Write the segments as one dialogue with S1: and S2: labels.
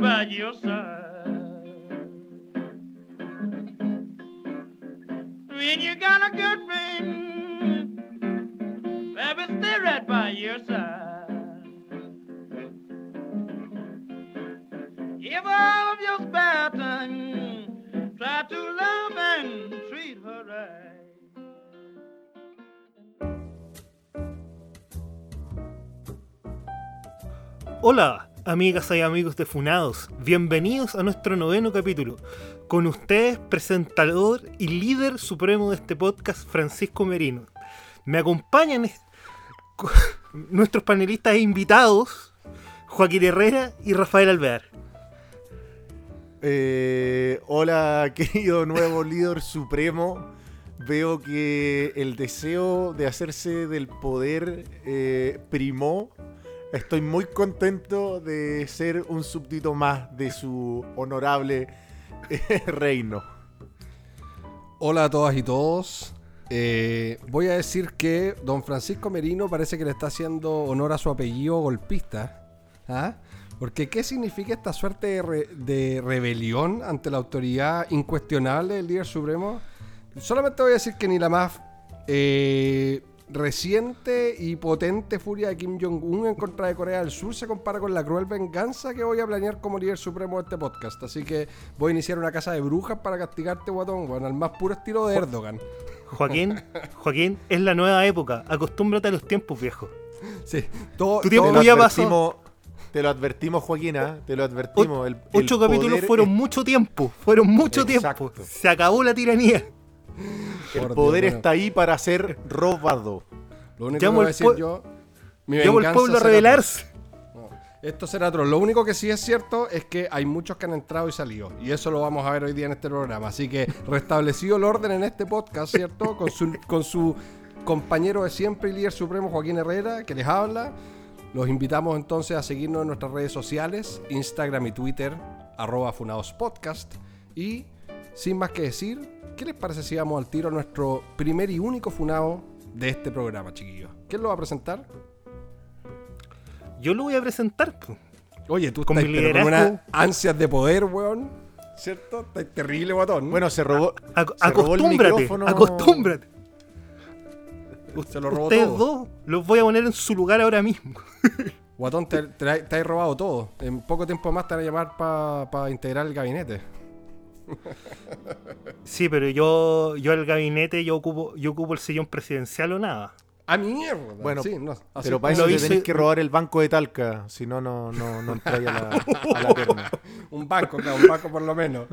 S1: right by your side. When you got a good friend, baby, stay right by your side. Give all of your spare time, try to love and treat her right.
S2: Hola, amigas y amigos de Funados. Bienvenidos a nuestro noveno capítulo. Con ustedes, presentador y líder supremo de este podcast, Francisco Merino. Me acompañan es- co- nuestros panelistas e invitados, Joaquín Herrera y Rafael Alvear.
S3: Eh, hola, querido nuevo líder supremo. Veo que el deseo de hacerse del poder eh, primó. Estoy muy contento de ser un súbdito más de su honorable eh, reino.
S4: Hola a todas y todos. Eh, voy a decir que don Francisco Merino parece que le está haciendo honor a su apellido golpista. ¿Ah? Porque ¿qué significa esta suerte de, re- de rebelión ante la autoridad incuestionable del líder supremo? Solamente voy a decir que ni la más eh, reciente y potente furia de Kim Jong-un en contra de Corea del Sur se compara con la cruel venganza que voy a planear como líder supremo de este podcast. Así que voy a iniciar una casa de brujas para castigarte, guatón, bueno, al más puro estilo de Erdogan.
S2: Joaquín, Joaquín, es la nueva época. Acostúmbrate a los tiempos, viejo.
S4: Sí, todo,
S2: Tu tiempo ya
S3: advertimos, te lo advertimos, Joaquina. Te lo advertimos. el- el
S2: Ocho capítulos fueron
S3: es-
S2: mucho tiempo. Fueron mucho
S3: Exacto.
S2: tiempo. Se acabó la tiranía.
S3: El poder
S4: Dios,
S3: está ahí para ser robado.
S4: Lo único
S2: Llamo
S4: que voy a decir yo. mi venganza
S2: pueblo a rebelarse.
S4: No, esto será otro. Lo único que sí es cierto es que hay muchos que han entrado y salido. Y eso lo vamos a ver hoy día en este programa. Así que restablecido el orden en este podcast, ¿cierto? Con su, con su compañero de siempre y líder supremo, Joaquín Herrera, que les habla. Los invitamos entonces a seguirnos en nuestras redes sociales, Instagram y Twitter, arroba Funados Podcast. Y sin más que decir, ¿qué les parece si vamos al tiro a nuestro primer y único funado de este programa, chiquillos? ¿Quién lo va a presentar?
S2: Yo lo voy a presentar.
S4: Oye, tú
S2: Con
S4: estás
S2: mi
S4: pero con unas ansias de poder, weón. ¿Cierto? Estás terrible, guatón.
S3: Bueno, se robó.
S2: Ac-
S3: se robó el
S2: acostúmbrate,
S3: micrófono.
S2: acostúmbrate.
S4: se lo robó
S2: Ustedes
S4: todo.
S2: dos los voy a poner en su lugar ahora mismo.
S4: Guatón, te, te, te has robado todo. En poco tiempo más te van a llamar para integrar el gabinete.
S2: Sí, pero yo, yo el gabinete, yo ocupo, yo ocupo el sillón presidencial o nada.
S4: ¡A mierda!
S3: Bueno,
S4: sí, no, así
S3: Pero para eso
S2: lo
S3: te
S2: hice-
S3: tenés que robar el banco de Talca, si no, no, no, no entráis a la, a la terna.
S4: Un banco, claro, un banco por lo menos.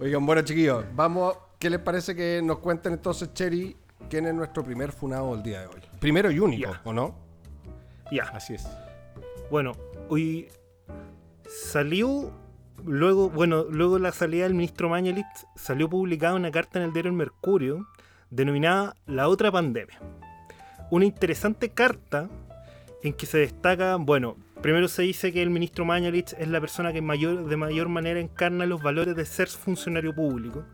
S4: Oigan, bueno, chiquillos, vamos. ¿Qué les parece que nos cuenten entonces, Cherry, quién es nuestro primer funado del día de hoy? Primero y único. ¿o no?
S2: Ya,
S3: Así es.
S2: bueno, hoy salió, luego, bueno, luego la salida del ministro Mañalich, salió publicada una carta en el diario El Mercurio denominada La otra pandemia. Una interesante carta en que se destaca, bueno, primero se dice que el ministro Mañalich es la persona que de mayor manera encarna los valores de ser funcionario público.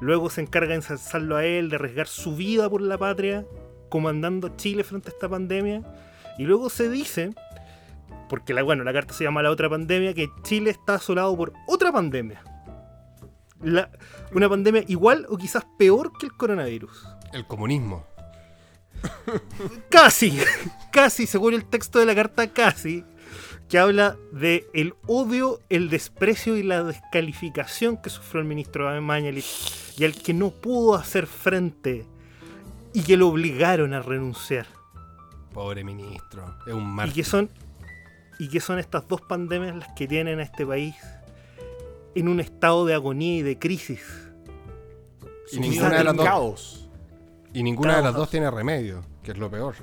S2: Luego se encarga de ensalzarlo a él, de arriesgar su vida por la patria, comandando a Chile frente a esta pandemia. Y luego se dice, porque la, bueno, la carta se llama La otra pandemia, que Chile está asolado por otra pandemia. La- una pandemia igual o quizás peor que el coronavirus.
S4: El comunismo.
S2: Casi, casi, según el texto de la carta, casi, que habla de el odio, el desprecio y la descalificación que sufrió el ministro Mañalich y al que no pudo hacer frente y que lo obligaron a renunciar.
S4: Pobre ministro. Es un
S2: Y
S4: mártir.
S2: que son y que son estas dos pandemias las que tienen a este país en un estado de agonía y de crisis.
S4: Y ninguna de las dos-
S3: caos.
S4: Y ninguna de las dos tiene remedio, que es lo peor.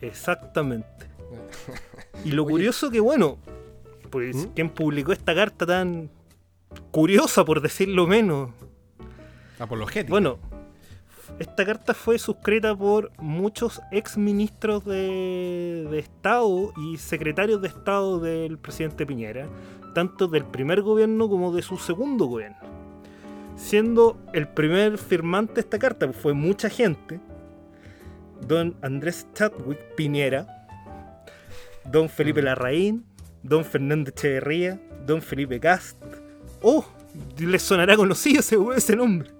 S2: Exactamente. Y lo curioso que, bueno, pues
S4: ¿Mm?
S2: quien publicó esta carta tan curiosa, por decirlo menos.
S4: Apologético.
S2: Bueno, esta carta fue suscrita por muchos ex ministros de, de Estado y secretarios de Estado del presidente Piñera, tanto del primer gobierno como de su segundo gobierno. Siendo el primer firmante de esta carta, pues fue mucha gente, don Andrés Chadwick Piñera, don Felipe Larraín, don Fernando Echeverría, don Felipe Cast. ¡Oh! Les sonará conocido ese, ese nombre.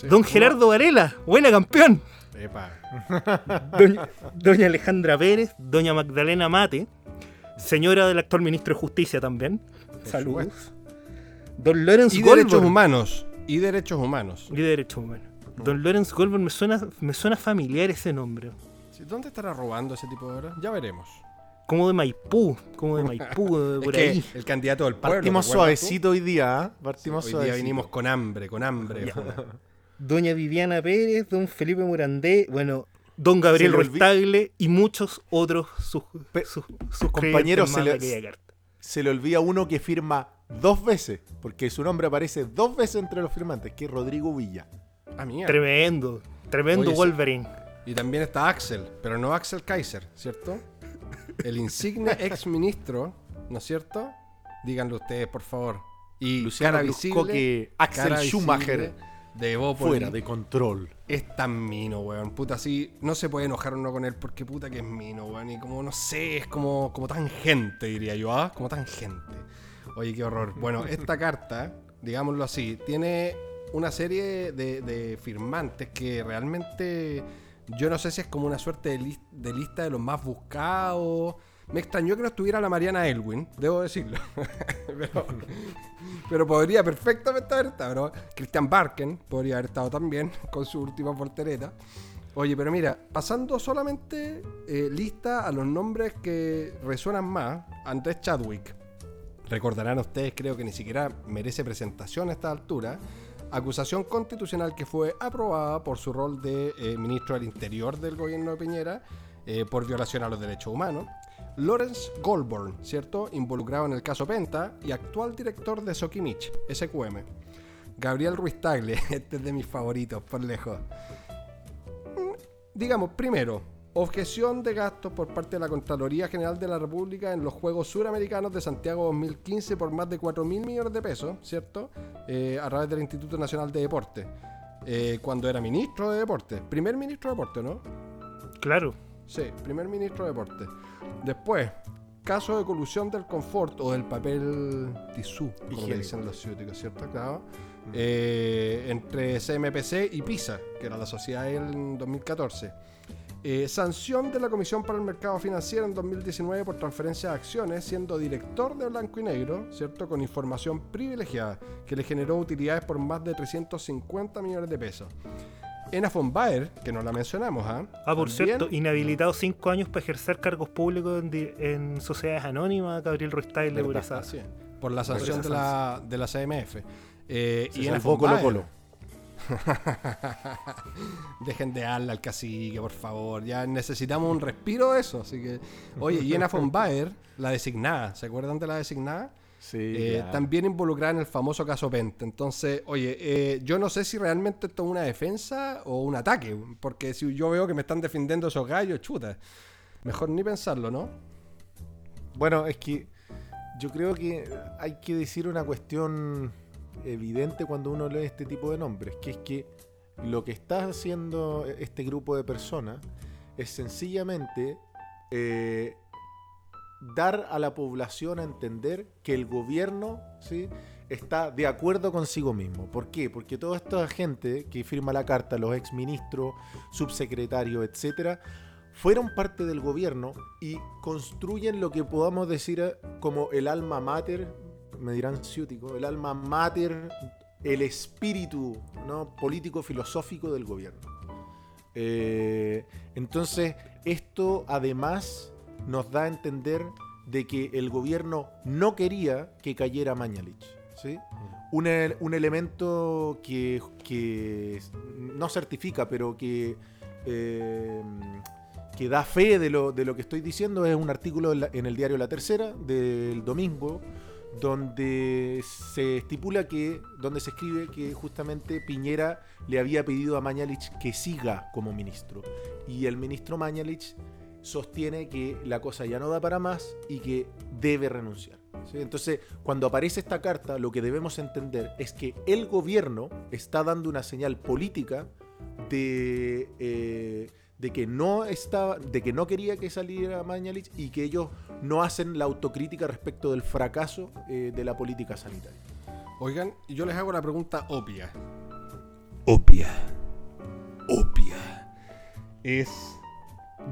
S4: Sí.
S2: Don Gerardo Varela, buena campeón.
S4: Epa.
S2: Doña, doña Alejandra Pérez, doña Magdalena Mate, señora del actual ministro de Justicia también. Saludos. Don Lawrence
S4: Y derechos humanos. Y derechos humanos.
S2: Y de derechos humanos. Don Lawrence Goldberg me suena, me suena familiar ese nombre.
S4: Sí, ¿Dónde estará robando ese tipo de horas? Ya veremos.
S2: Como de Maipú, como de Maipú, de
S4: Es
S2: por
S4: que
S2: ahí.
S4: el candidato del pueblo.
S3: Partimos
S4: ¿te acuerdas
S3: suavecito hoy día, ¿ah?
S4: tú?
S3: Partimos
S4: Hoy día venimos con hambre, con hambre.
S2: Doña Viviana Pérez, don Felipe Morandé, bueno, don Gabriel
S3: Se le olvi-
S2: Ruestagle y muchos otros sus,
S3: Pe-
S2: sus, sus
S3: compañeros, se le-. Se le olvida uno que firma dos veces, porque su nombre aparece dos veces entre los firmantes, que es Rodrigo Villa.
S4: Ah, mía.
S2: Tremendo, tremendo
S4: Oye.
S2: Wolverine.
S4: Y también está Axel, pero no Axel Kaiser, ¿cierto? El insigne ex ministro, ¿no es cierto? Díganlo ustedes, por favor. Y
S3: Luciano
S4: cara visible,
S3: que Axel
S4: cara
S3: Schumacher
S4: visible de
S3: fuera de control.
S4: es tan mino, weón. Puta, así no se puede enojar uno con él porque puta que es mino, weón. Y como, no sé, es como, como tangente, diría yo, ¿ah? Como tangente. Oye, qué horror. Bueno, esta carta, digámoslo así, tiene una serie de, de firmantes que realmente yo no sé si es como una suerte de, de lista de los más buscados. Me extrañó que no estuviera la Mariana Elwin, debo decirlo. pero, podría perfectamente haber estado. ¿no? Christian Barken podría haber estado también con su última portereta. Oye, pero mira, pasando solamente eh, lista a los nombres que resuenan más, Andrés Chadwick. Recordarán ustedes, creo que ni siquiera merece presentación a esta altura. Acusación constitucional que fue aprobada por su rol de eh, ministro del Interior del gobierno de Piñera eh, por violación a los derechos humanos. Lawrence Goldborn, ¿cierto? Involucrado en el caso Penta y actual director de Sokimich, SQM. Gabriel Ruiz Tagle, este es de mis favoritos, por lejos. Mm, Digamos, primero, objeción de gastos por parte de la Contraloría General de la República en los Juegos Suramericanos de Santiago 2015 por más de 4 mil millones de pesos, ¿cierto? Eh, a través del Instituto Nacional de Deporte. Eh, cuando era ministro de Deporte. Primer ministro de Deporte, ¿no?
S2: Claro.
S4: Sí, primer ministro de Deporte. Después, caso de colusión del confort o del papel tisú, como le dicen los ciúticos, ¿cierto? Claro. Eh, entre CMPC y PISA, que era la sociedad en 2014. Eh, sanción de la Comisión para el Mercado Financiero en 2019 por transferencia de acciones, siendo director de Blanco y Negro, ¿cierto? Con información privilegiada, que le generó utilidades por más de 350 millones de pesos. Ena von Baer, que no la mencionamos, ¿ah?
S2: Ah, por
S4: También-
S2: cierto, inhabilitado cinco años para ejercer cargos públicos en, en sociedades anónimas, Gabriel Ruiz Tagle, por.
S4: Por la sanción de la, de la CMF. Eh,
S3: Se
S4: y Ena von Baer-
S3: Colo Colo.
S4: Dejen de darle al cacique, por favor. Ya necesitamos un respiro de eso. Así que, oye, Jenna von Baer, la designada, ¿se acuerdan de la designada?
S3: Sí,
S4: Eh,
S3: claro.
S4: También involucrada en el famoso caso Penta. Entonces, oye, eh, yo no sé si realmente esto es una defensa o un ataque. Porque si yo veo que me están defendiendo esos gallos, chuta. Mejor ni pensarlo, ¿no?
S3: Bueno, es que yo creo que hay que decir una cuestión evidente cuando uno lee este tipo de nombres, que es que lo que está haciendo este grupo de personas es sencillamente eh, dar a la población a entender que el gobierno ¿sí? está de acuerdo consigo mismo. ¿Por qué? Porque toda esta gente que firma la carta, los exministros, subsecretarios, etcétera, fueron parte del gobierno y construyen lo que podamos decir eh, como el alma mater, me dirán ciútico, el alma mater, el espíritu ¿no? político-filosófico del gobierno. Eh, entonces, esto además nos da a entender de que el gobierno no quería que cayera Mañalich. ¿sí? Un, el- un elemento que, que no certifica, pero que, eh, que da fe de lo, de lo que estoy diciendo es un artículo en, la- en el diario La Tercera del domingo, donde se estipula que, donde se escribe que justamente Piñera le había pedido a Mañalich que siga como ministro. Y el ministro Mañalich sostiene que la cosa ya no da para más y que debe renunciar. ¿sí? Entonces, cuando aparece esta carta, lo que debemos entender es que el gobierno está dando una señal política de, eh, de que no estaba, de que no quería que saliera Mañalich y que ellos no hacen la autocrítica respecto del fracaso eh, de la política sanitaria.
S4: Oigan, yo les hago la pregunta obvia.
S2: Opia.
S4: Obvia. Es,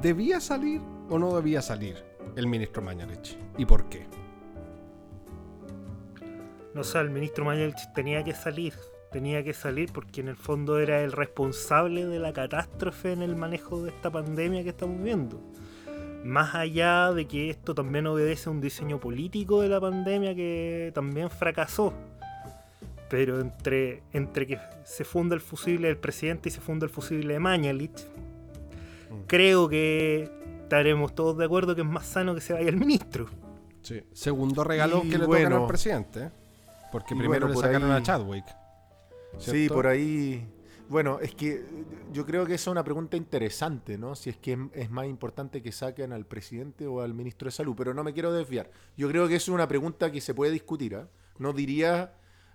S4: ¿debía salir o no debía salir el ministro Mañalich? ¿Y por qué?
S2: No sé, el ministro Mañalich tenía que salir. Tenía que salir porque en el fondo era el responsable de la catástrofe en el manejo de esta pandemia que estamos viendo. Más allá de que esto también obedece a un diseño político de la pandemia que también fracasó. Pero entre, entre que se funda el fusible del presidente y se funda el fusible de Mañalich, creo que estaremos todos de acuerdo que es más sano que se vaya el ministro.
S4: Sí. Segundo regalo
S3: Y
S4: que le
S3: bueno.
S4: tocan al presidente. ¿eh? Porque primero
S3: bueno,
S4: le
S3: por
S4: sacaron
S3: ahí-
S4: a Chadwick.
S3: Sí,
S4: ¿cierto?
S3: por ahí. Bueno, es que yo creo que esa es una pregunta interesante, ¿no? Si es que es- más importante que saquen al presidente o al ministro de salud, pero no me quiero desviar. Yo creo que es una pregunta que se puede discutir, ¿ah? No diría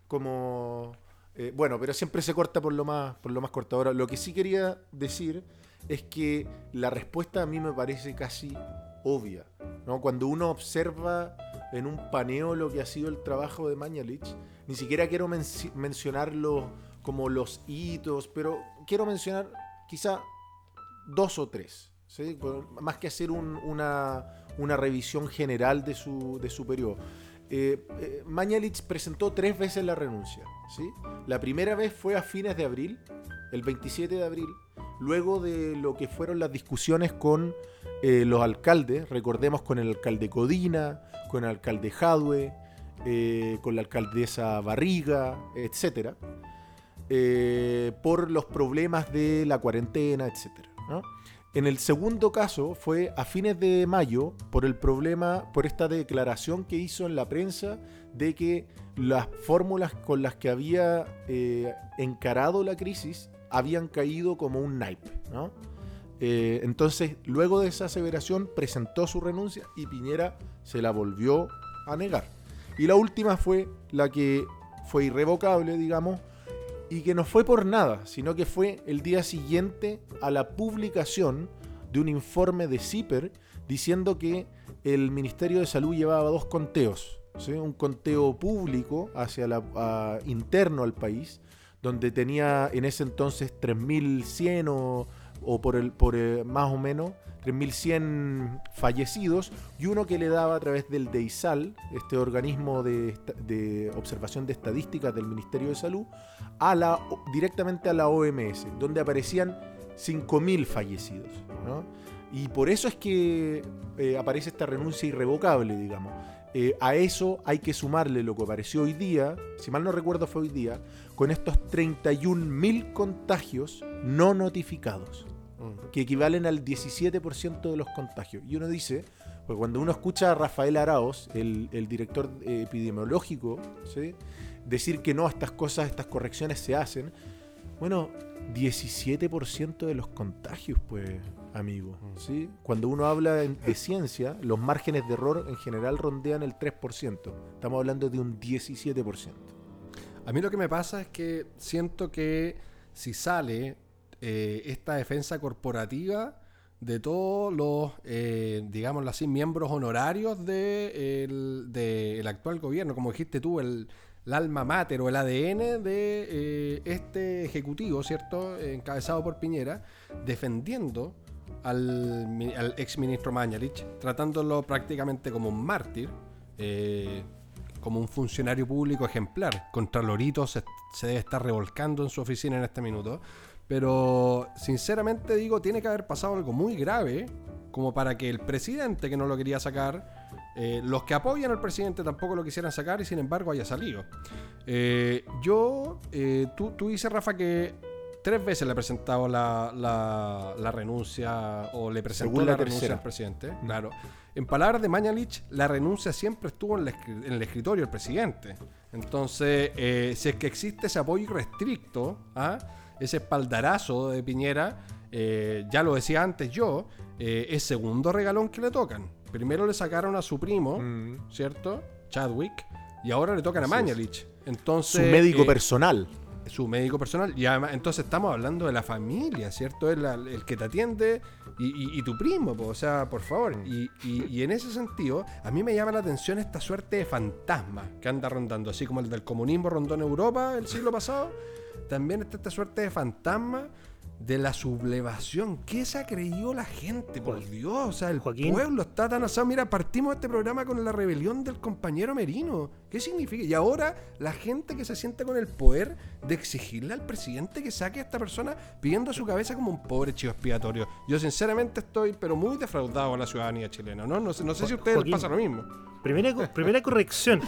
S3: como eh, bueno, pero siempre se corta por lo más por lo más corto. Ahora, lo que sí quería decir es que la respuesta a mí me parece casi obvia, ¿no? Cuando uno observa en un paneo lo que ha sido el trabajo de Mañalich, ni siquiera quiero mencionarlo como los hitos, pero quiero mencionar quizá dos o tres, ¿sí? Más que hacer un- una, una revisión general de su, de su periodo. Eh, eh, Mañalich presentó tres veces la renuncia. ¿sí? La primera vez fue a fines de abril, el 27 de abril, luego de lo que fueron las discusiones con eh, los alcaldes, recordemos con el alcalde Codina, con el alcalde Jadwe, eh, con la alcaldesa Barriga, etcétera, eh, por los problemas de la cuarentena. ¿no? En el segundo caso fue a fines de mayo por el problema, por esta declaración que hizo en la prensa de que las fórmulas con las que había encarado la crisis habían caído como un naipe. ¿no? Eh, entonces, luego de esa aseveración, presentó su renuncia y Piñera se la volvió a negar. Y la última fue la que fue irrevocable, digamos, y que no fue por nada, sino que fue el día siguiente a la publicación de un informe de CIPER diciendo que el Ministerio de Salud llevaba dos conteos, un conteo público hacia la, interno al país, donde tenía en ese entonces 3.100 o, o por, el, por eh, más o menos 3.100 fallecidos y uno que le daba a través del DEISAL, este organismo de, de observación de estadísticas del Ministerio de Salud, a la, directamente a la OMS, donde aparecían 5.000 fallecidos. ¿no? Y por eso es que eh, aparece esta renuncia irrevocable, digamos. Eh, a eso hay que sumarle lo que apareció hoy día, si mal no recuerdo fue hoy día, con estos 31.000 contagios no notificados, que equivalen al 17% de los contagios. Y uno dice, pues cuando uno escucha a Rafael Araos, el, el director epidemiológico, ¿sí? decir que no, estas cosas, estas correcciones se hacen, bueno, 17% de los contagios, pues, amigo. ¿sí? Cuando uno habla en- de ciencia, los márgenes de error en general rondean el 3%. Estamos hablando de un 17%.
S4: A mí lo que me pasa es que siento que si sale eh, esta defensa corporativa de todos los, eh, digámoslo así, miembros honorarios de el- del actual gobierno, como dijiste tú, el, el alma mater o el ADN de eh, este ejecutivo, ¿cierto? Encabezado por Piñera, defendiendo al, al ex Mañalich, tratándolo prácticamente como un mártir. eh, como un funcionario público ejemplar. Contralorito se, se debe estar revolcando en su oficina en este minuto. Pero sinceramente digo, tiene que haber pasado algo muy grave como para que el presidente que no lo quería sacar, eh, los que apoyan al presidente tampoco lo quisieran sacar y sin embargo haya salido. Eh, yo, eh, tú, tú dices, Rafa, que tres veces le he presentado la, la- la renuncia o le presentó la,
S3: la
S4: renuncia
S3: tercera.
S4: al presidente. Claro. En palabras de Mañalich, la renuncia siempre estuvo en, en el escritorio del presidente. Entonces, eh, si es que existe ese apoyo irrestricto, ¿ah? ese espaldarazo de Piñera, eh, ya lo decía antes yo, eh, es segundo regalón que le tocan. Primero le sacaron a su primo,
S3: Mm.
S4: ¿cierto? Chadwick, y ahora le tocan a. Mañalich. Entonces,
S3: Su médico
S4: eh,
S3: personal.
S4: Su médico personal. Y además, entonces estamos hablando de la familia, ¿cierto? Es la- el que te atiende y, y- y tu primo, po, o sea, por favor. Y, y- y en ese sentido, a mí me llama la atención esta suerte de fantasma que anda rondando, así como el del comunismo rondó en Europa el siglo pasado. También está esta suerte de fantasma de la sublevación. ¿Qué se ha creído la gente? Por. Dios, o sea, el
S2: Joaquín.
S4: pueblo está tan asado. Mira, partimos este programa con la rebelión del compañero Merino. ¿Qué significa? Y ahora la gente que se siente con el poder de exigirle al presidente que saque a esta persona pidiendo a su cabeza como un pobre chivo expiatorio. Yo sinceramente estoy, pero muy defraudado con la ciudadanía chilena, ¿no? No sé, no sé si a ustedes les pasa lo mismo.
S2: Primera, primera corrección.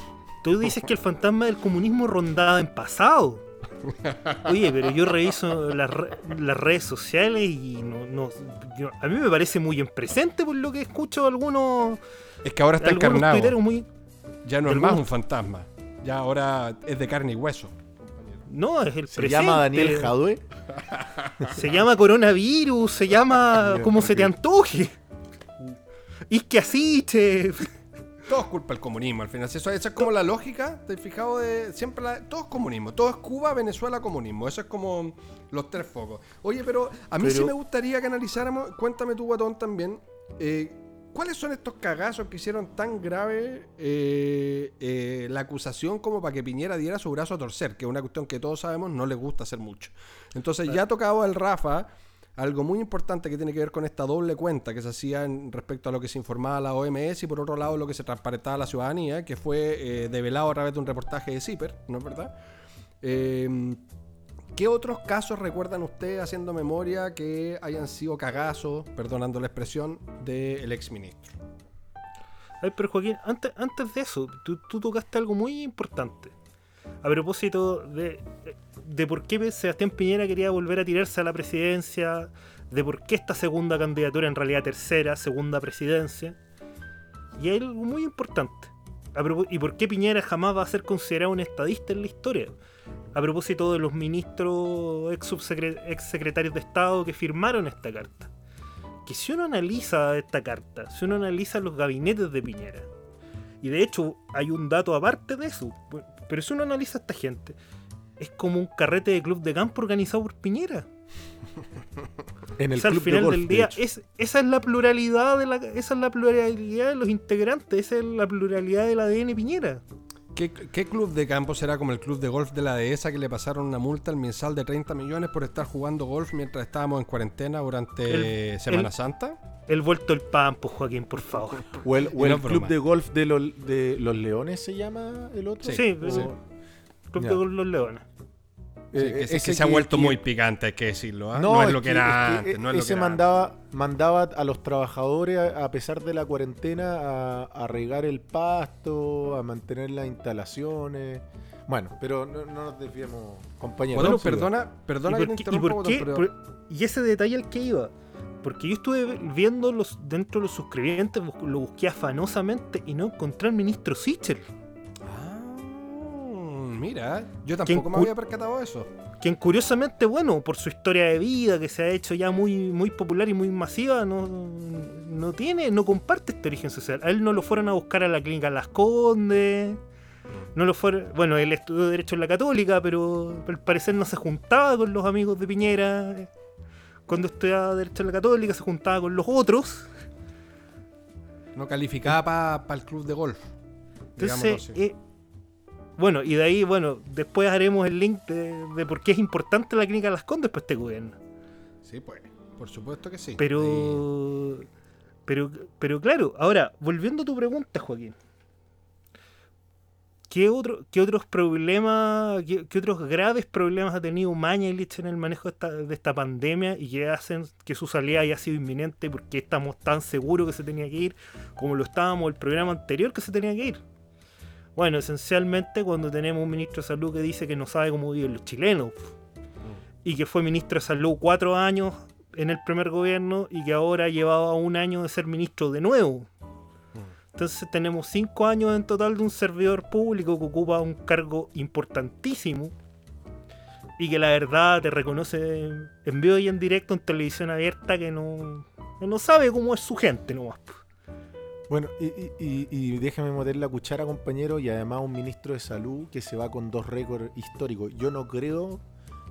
S2: Tú dices que el fantasma del comunismo rondaba en pasado. Oye, pero yo reviso las, las redes sociales y no, no- yo- a mí me parece muy en presente por lo que escucho algunos,
S4: Es que ahora está encarnado.
S2: muy...
S4: Ya no es
S2: algunos-
S4: más un fantasma. Ya ahora es de carne y hueso.
S2: No, es el
S3: Se
S2: presente.
S3: llama Daniel Jadwe.
S2: Se llama coronavirus, se llama como se te antoje. Y que así, che.
S4: Todo es culpa del comunismo al final. Eso, esa es como la lógica, ¿te has fijado? De, siempre la- todo es comunismo. Todo es Cuba, Venezuela, comunismo. Eso es como los tres focos. Oye, pero a mí sí me gustaría que analizáramos, cuéntame tú, Guatón, también. eh, ¿Cuáles son estos cagazos que hicieron tan grave eh, eh, la acusación como para que Piñera diera su brazo a torcer? Que es una cuestión que todos sabemos no les gusta hacer mucho. Entonces ya ha tocado el Rafa algo muy importante que tiene que ver con esta doble cuenta que se hacía en- respecto a lo que se informaba a la OMS y por otro lado lo que se transparentaba a la ciudadanía, que fue eh, develado a través de un reportaje de CIPER, ¿no es verdad? Eh, ¿Qué otros casos recuerdan ustedes haciendo memoria que hayan sido cagazos, perdonando la expresión, del exministro?
S2: Ay, pero Joaquín, antes, antes de eso, tú, tú tocaste algo muy importante. A propósito de, de por qué Sebastián Piñera quería volver a tirarse a la presidencia, de por qué esta segunda candidatura, en realidad tercera, segunda presidencia. Y hay algo muy importante. ¿Y por qué Piñera jamás va a ser considerado un estadista en la historia? A propósito de los ministros ex, ex secretarios de Estado que firmaron esta carta. Que si uno analiza esta carta, si uno analiza los gabinetes de Piñera, y de hecho hay un dato aparte de eso, pero si uno analiza a esta gente, es como un carrete de club de campo organizado por Piñera.
S3: En el
S2: O sea, al
S3: club de
S2: final
S3: golf,
S2: del
S3: de
S2: día, es, esa es la pluralidad de la, esa es la pluralidad de los integrantes, esa es la pluralidad del ADN Piñera.
S4: ¿Qué, qué club de campo será como el club de golf de la dehesa que le pasaron una multa al mensal de 30 millones por estar jugando golf mientras estábamos en cuarentena durante
S2: El-
S4: Semana
S2: el-
S4: Santa?
S2: El vuelto el pampo, Joaquín, por favor.
S3: O el, o
S4: no
S3: club
S4: broma.
S3: de golf de, los- de los leones se llama el otro.
S2: Sí,
S3: O-
S2: sí. Club
S3: Ya.
S2: de los Leones.
S4: Sí,
S3: eh,
S4: que, se-
S3: ese
S4: que se ha vuelto
S3: que-
S4: muy picante, hay que decirlo. No, es lo que, era
S3: es
S4: antes.
S3: eh,
S4: No es lo que
S3: ese
S4: era antes.
S3: mandaba, mandaba a los trabajadores, a, a pesar de la cuarentena, a, a regar el pasto, a mantener las instalaciones. Bueno, pero no, no nos desviemos, compañeros.
S4: Bueno, perdona, perdona
S2: ¿Y
S4: que
S2: por
S4: te
S2: y por qué-
S4: pero-
S2: por- y ese detalle al que iba. Porque yo estuve viendo los dentro de los suscribientes, lo busqué afanosamente y no encontré al ministro Sichel.
S4: Mira, yo tampoco me había percatado de eso.
S2: Quien curiosamente, bueno, por su historia de vida, que se ha hecho ya muy, muy popular y muy masiva, no, no tiene, no comparte este origen social. A él no lo fueron a buscar a la clínica Las Condes. No lo fueron, bueno, él estudió Derecho en la Católica, pero al parecer no se juntaba con los amigos de Piñera. Cuando estudiaba Derecho en la Católica, se juntaba con los otros.
S4: No calificaba para el club de golf.
S2: Entonces, eh, bueno, y de ahí, bueno, después haremos el link de, de por qué es importante la clínica Las Condes para este gobierno.
S4: Sí, pues, por supuesto que sí.
S2: Pero, pero, pero claro, ahora, volviendo a tu pregunta, Joaquín. ¿Qué, otro, qué otros problemas, qué, qué otros graves problemas ha tenido Mañalich en el manejo de esta, de esta pandemia y que hacen que su salida haya sido inminente porque estamos tan seguros que se tenía que ir como lo estábamos el programa anterior que se tenía que ir? Bueno, esencialmente cuando tenemos un ministro de salud que dice que no sabe cómo viven los chilenos y que fue ministro de salud cuatro años en el primer gobierno y que ahora llevaba un año de ser ministro de nuevo. Entonces tenemos cinco años en total de un servidor público que ocupa un cargo importantísimo y que la verdad te reconoce en vivo y en directo en televisión abierta que no, que no sabe cómo es su gente nomás.
S3: Bueno, y, y- déjame meter la cuchara, compañero, y además un ministro de salud que se va con dos récords históricos. Yo no creo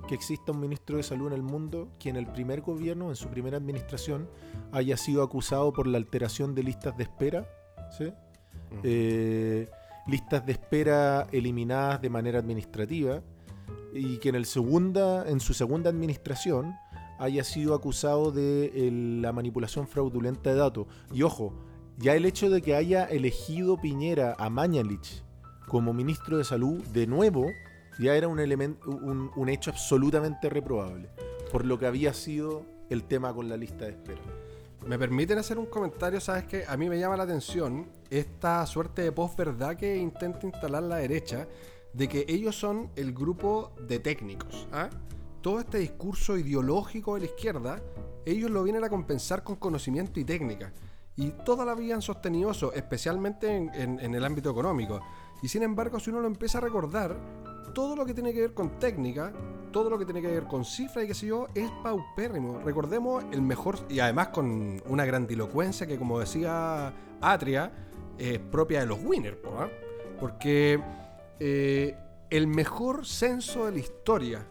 S3: que exista un ministro de salud en el mundo que en el primer gobierno, en su primera administración, haya sido acusado por la alteración de listas de espera, ¿sí? Eh, listas de espera eliminadas de manera administrativa, y que en, el segunda, en su segunda administración haya sido acusado de eh, la manipulación fraudulenta de datos. Y ojo, ya el hecho de que haya elegido Piñera a Mañalich como ministro de salud de nuevo, ya era un, un, un hecho absolutamente reprobable, por lo que había sido el tema con la lista de espera.
S4: ¿Me permiten hacer un comentario? ¿Sabes qué? A mí me llama la atención esta suerte de posverdad que intenta instalar la derecha de que ellos son el grupo de técnicos. ¿ah? Todo este discurso ideológico de la izquierda, ellos lo vienen a compensar con conocimiento y técnica. Y toda la vida han sostenido especialmente en, el ámbito económico. Y sin embargo, si uno lo empieza a recordar, todo lo que tiene que ver con técnica, todo lo que tiene que ver con cifras y qué sé yo, es paupérrimo. Recordemos el mejor, y además con una grandilocuencia que, como decía Atria, es propia de los winners, ¿ah? porque eh, el mejor censo de la historia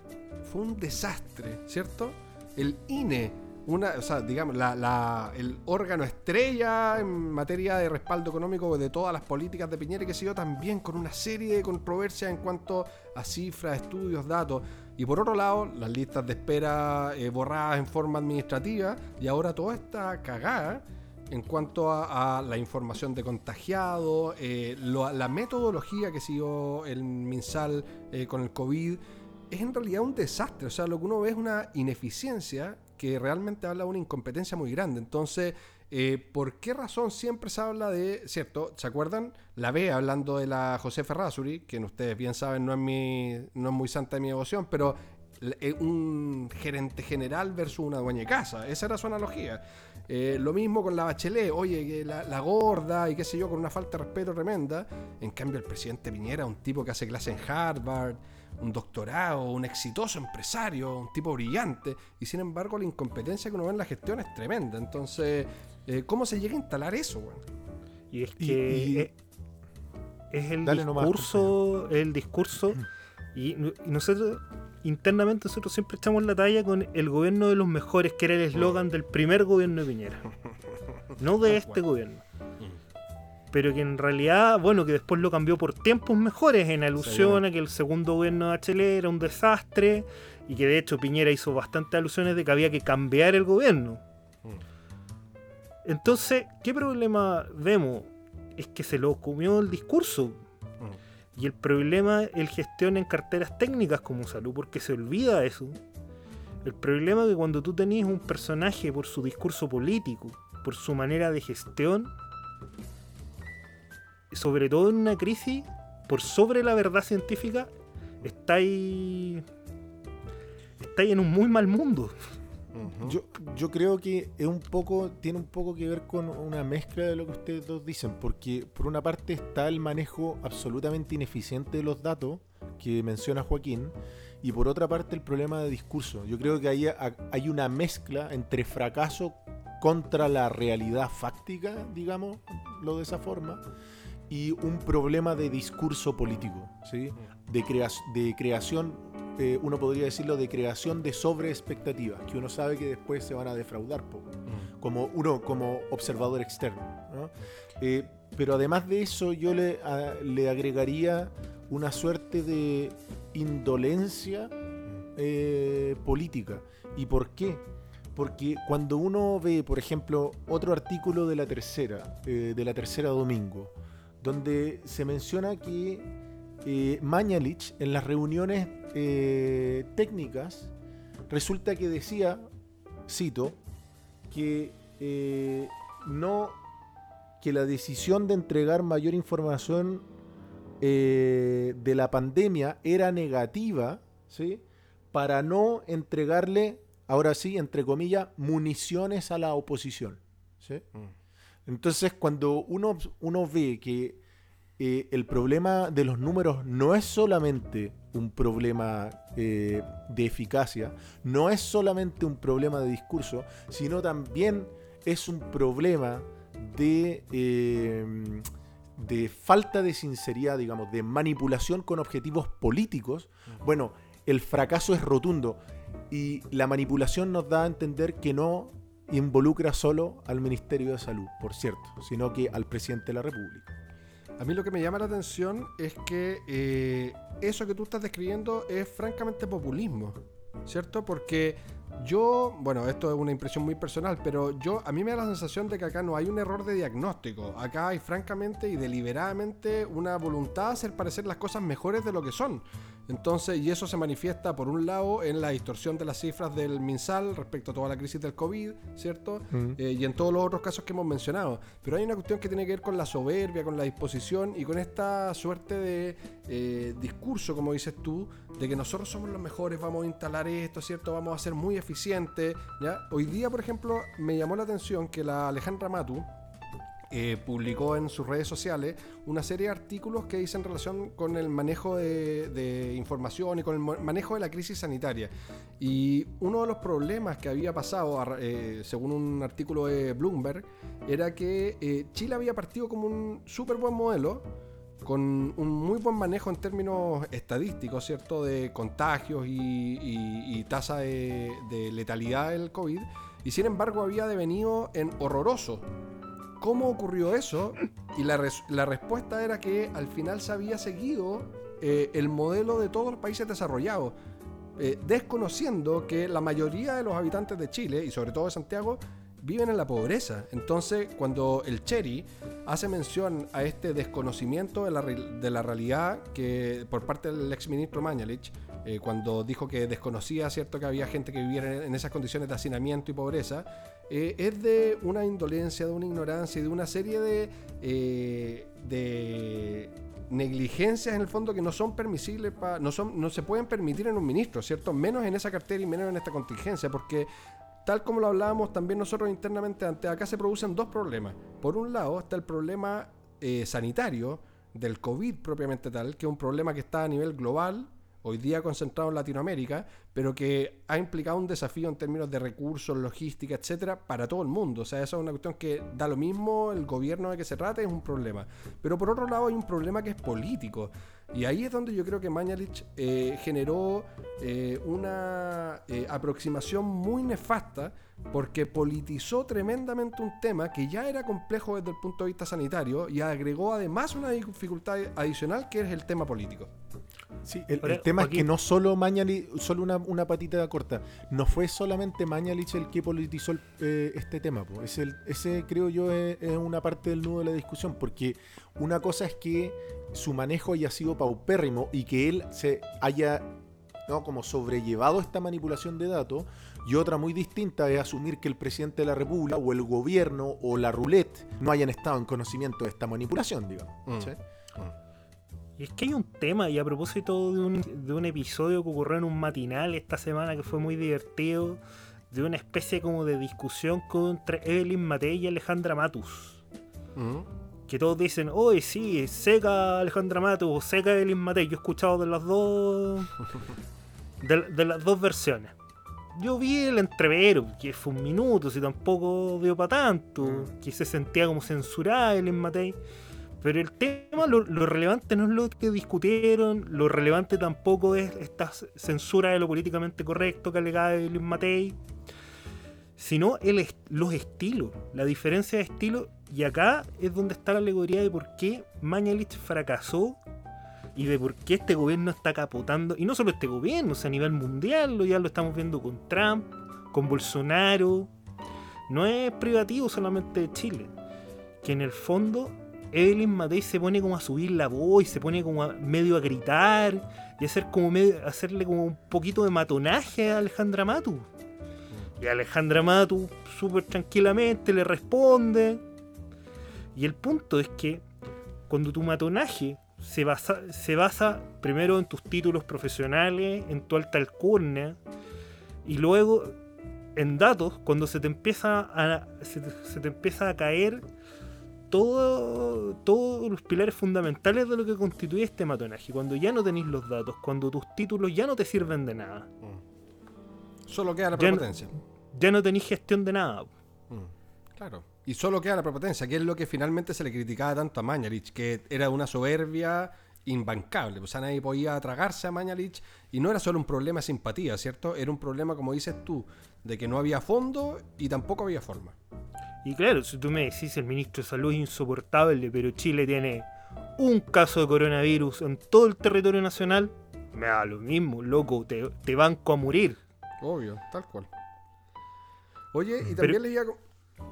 S4: fue un desastre, ¿cierto? El INE, una, o sea, digamos, la- la- el órgano estrella en materia de respaldo económico de todas las políticas de Piñera que sé yo, también con una serie de controversias en cuanto a cifras, estudios, datos. Y por otro lado, las listas de espera eh, borradas en forma administrativa y ahora toda esta cagada en cuanto a, a la información de contagiados, eh, la metodología que siguió el MinSal eh, con el COVID, es en realidad un desastre. O sea, lo que uno ve es una ineficiencia realmente habla de una incompetencia muy grande. Entonces, eh, ¿por qué razón siempre se habla de, cierto, ¿se acuerdan? La B hablando de la José Ferrazuri, que ustedes bien saben no es, mi, no es muy santa de mi devoción, pero eh, un gerente general versus una dueña de casa. Esa era su analogía. Eh, lo mismo con la Bachelet, oye, la, la gorda y qué sé yo, con una falta de respeto tremenda. En cambio, el presidente Piñera, un tipo que hace clase en Harvard, un doctorado, un exitoso empresario, un tipo brillante, y sin embargo la incompetencia que uno ve en la gestión es tremenda. Entonces, eh, ¿cómo se llega a instalar eso, weón?
S2: Y es que
S3: y-
S2: es, es el
S3: Dale nomás,
S2: discurso, el discurso, y, y nosotros internamente nosotros siempre echamos la talla con el gobierno de los mejores, que era el eslogan del primer gobierno de Piñera, no de este gobierno. Pero que en realidad, bueno, que después lo cambió por tiempos mejores, en alusión a que el segundo gobierno de Bachelet era un desastre, y que de hecho Piñera hizo bastantes alusiones de que había que cambiar el gobierno. Entonces, ¿qué problema vemos? Es que se lo comió el discurso. Y el problema él gestiona en carteras técnicas como salud, porque se olvida eso. El problema es que cuando tú tenés un personaje por su discurso político, por su manera de gestión, sobre todo en una crisis, por sobre la verdad científica, estáis estáis en un muy mal mundo.
S3: Yo, yo creo que es un poco, tiene un poco que ver con una mezcla de lo que ustedes dos dicen, porque por una parte está el manejo absolutamente ineficiente de los datos que menciona Joaquín, y por otra parte el problema de discurso. Yo creo que hay, hay una mezcla entre fracaso contra la realidad fáctica, digamos, lo de esa forma, y un problema de discurso político, ¿sí? de, crea de creación eh, uno podría decirlo, de creación de sobreexpectativas, que uno sabe que después se van a defraudar, po, como uno como observador externo. ¿no? Eh, pero además de eso, yo le, a- le agregaría una suerte de indolencia eh, política. ¿Y por qué? Porque cuando uno ve, por ejemplo, otro artículo de la tercera, eh, de la tercera domingo, donde se menciona que eh, Mañalich en las reuniones eh, técnicas resulta que decía, cito, que eh, no que la decisión de entregar mayor información de la pandemia era negativa, ¿sí? Para no entregarle, ahora sí, entre comillas, municiones a la oposición, ¿sí? Entonces, cuando uno, uno ve que eh, el problema de los números no es solamente un problema eh, de eficacia, no es solamente un problema de discurso, sino también es un problema de, eh, de falta de sinceridad, digamos, de manipulación con objetivos políticos, bueno, el fracaso es rotundo. Y la manipulación nos da a entender que no involucra solo al Ministerio de Salud, por cierto, sino que al presidente de la República.
S4: A mí lo que me llama la atención es que eh, eso que tú estás describiendo es francamente populismo, ¿cierto? Porque yo, bueno, esto es una impresión muy personal, pero yo a mí me da la sensación de que acá no hay un error de diagnóstico. Acá hay francamente y deliberadamente una voluntad de hacer parecer las cosas mejores de lo que son. Entonces, y eso se manifiesta por un lado en la distorsión de las cifras del MinSal respecto a toda la crisis del COVID, ¿cierto?
S3: Mm.
S4: Eh, y en todos los otros casos que hemos mencionado. Pero hay una cuestión que tiene que ver con la soberbia, con la disposición y con esta suerte de eh, discurso, como dices tú, de que nosotros somos los mejores, vamos a instalar esto, ¿cierto? Vamos a ser muy eficientes, ¿ya? Hoy día, por ejemplo, me llamó la atención que la Alejandra Matu, eh, publicó en sus redes sociales una serie de artículos que dicen relación con el manejo de, información y con el manejo de la crisis sanitaria. Y uno de los problemas que había pasado, eh, según un artículo de Bloomberg, era que eh, Chile había partido como un súper buen modelo, con un muy buen manejo en términos estadísticos, ¿cierto? De contagios y, y- y tasa de, de letalidad del COVID, y sin embargo había devenido en horroroso. ¿Cómo ocurrió eso? Y la, res- la respuesta era que al final se había seguido eh, el modelo de todos los países desarrollados, eh, desconociendo que la mayoría de los habitantes de Chile, y sobre todo de Santiago, viven en la pobreza. Entonces, cuando el Cherry hace mención a este desconocimiento de la, de la realidad que por parte del exministro Mañalich, eh, cuando dijo que desconocía, ¿cierto?, que había gente que viviera en esas condiciones de hacinamiento y pobreza, eh, es de una indolencia, de una ignorancia y de una serie de, eh, de negligencias en el fondo que no son permisibles, no, son, no se pueden permitir en un ministro, ¿cierto? Menos en esa cartera y menos en esta contingencia, porque tal como lo hablábamos también nosotros internamente antes, acá se producen dos problemas. Por un lado está el problema eh, sanitario del COVID propiamente tal, que es un problema que está a nivel global, hoy día concentrado en Latinoamérica, pero que ha implicado un desafío en términos de recursos, logística, etcétera, para todo el mundo. O sea, eso es una cuestión que da lo mismo el gobierno de que se trate, es un problema. Pero por otro lado hay un problema que es político. Y ahí es donde yo creo que Mañalich eh, generó eh, una eh, aproximación muy nefasta porque politizó tremendamente un tema que ya era complejo desde el punto de vista sanitario y agregó además una dificultad adicional que es el tema político.
S3: Sí, el, tema es que no solo Mañalich, solo una, una patita corta, no fue solamente Mañalich el que politizó el- eh, este tema. po. Es el- ese creo yo es, es una parte del nudo de la discusión, porque una cosa es que su manejo haya sido paupérrimo y que él se haya ¿no? como sobrellevado esta manipulación de datos, y otra muy distinta es asumir que el presidente de la República o el gobierno o la roulette no hayan estado en conocimiento de esta manipulación, digamos.
S4: Mm.
S3: ¿sí?
S2: Y es que hay un tema, y a propósito de un, de un episodio que ocurrió en un matinal esta semana que fue muy divertido, de una especie como de discusión entre Evelyn Matei y Alejandra Matus. Que todos dicen, oye, sí, seca Alejandra Matus o seca Evelyn Matei. Yo he escuchado de las dos. de, de las dos versiones. Yo vi el entrevero, que fue un minuto, si tampoco dio para tanto, que se sentía como censurada Evelyn Matei. Pero el tema, lo, lo relevante no es lo que discutieron, lo relevante tampoco es esta censura de lo políticamente correcto que alegaba Evelyn Matei, sino el, los estilos, la diferencia de estilo. Y acá es donde está la alegoría de por qué Mañalich fracasó y de por qué este gobierno está capotando. Y no solo este gobierno, a nivel mundial, ya lo estamos viendo con Trump, con Bolsonaro. No es privativo solamente de Chile. Que en el fondo Evelyn Matei se pone como a subir la voz y se pone como a- medio a gritar y hacer como medio, hacerle como un poquito de matonaje a Alejandra Matu. Y Alejandra Matu súper tranquilamente le responde. Y el punto es que cuando tu matonaje se basa, se basa primero en tus títulos profesionales, en tu alta alcurnia, y luego en datos, cuando se te empieza a, se te, se te empieza a caer todo, todos los pilares fundamentales de lo que constituye este matonaje. Cuando ya no tenéis los datos, cuando tus títulos ya no te sirven de nada,
S4: Solo queda la
S2: Ya no-
S4: prepotencia.
S2: ya no tenéis gestión de nada.
S4: Mm, Claro. Y solo queda la prepotencia, que es lo que finalmente se le criticaba tanto a Mañalich, que era una soberbia imbancable. O sea, nadie podía tragarse a Mañalich y no era solo un problema de simpatía, ¿cierto? Era un problema, como dices tú, de que no había fondo y tampoco había forma.
S2: Y claro, si tú me decís el ministro de Salud es insoportable, pero Chile tiene un caso de coronavirus en todo el territorio nacional, me da lo mismo, loco, te, te banco a morir.
S4: Obvio, tal cual. Oye, y
S2: Pero-
S4: también les iba a...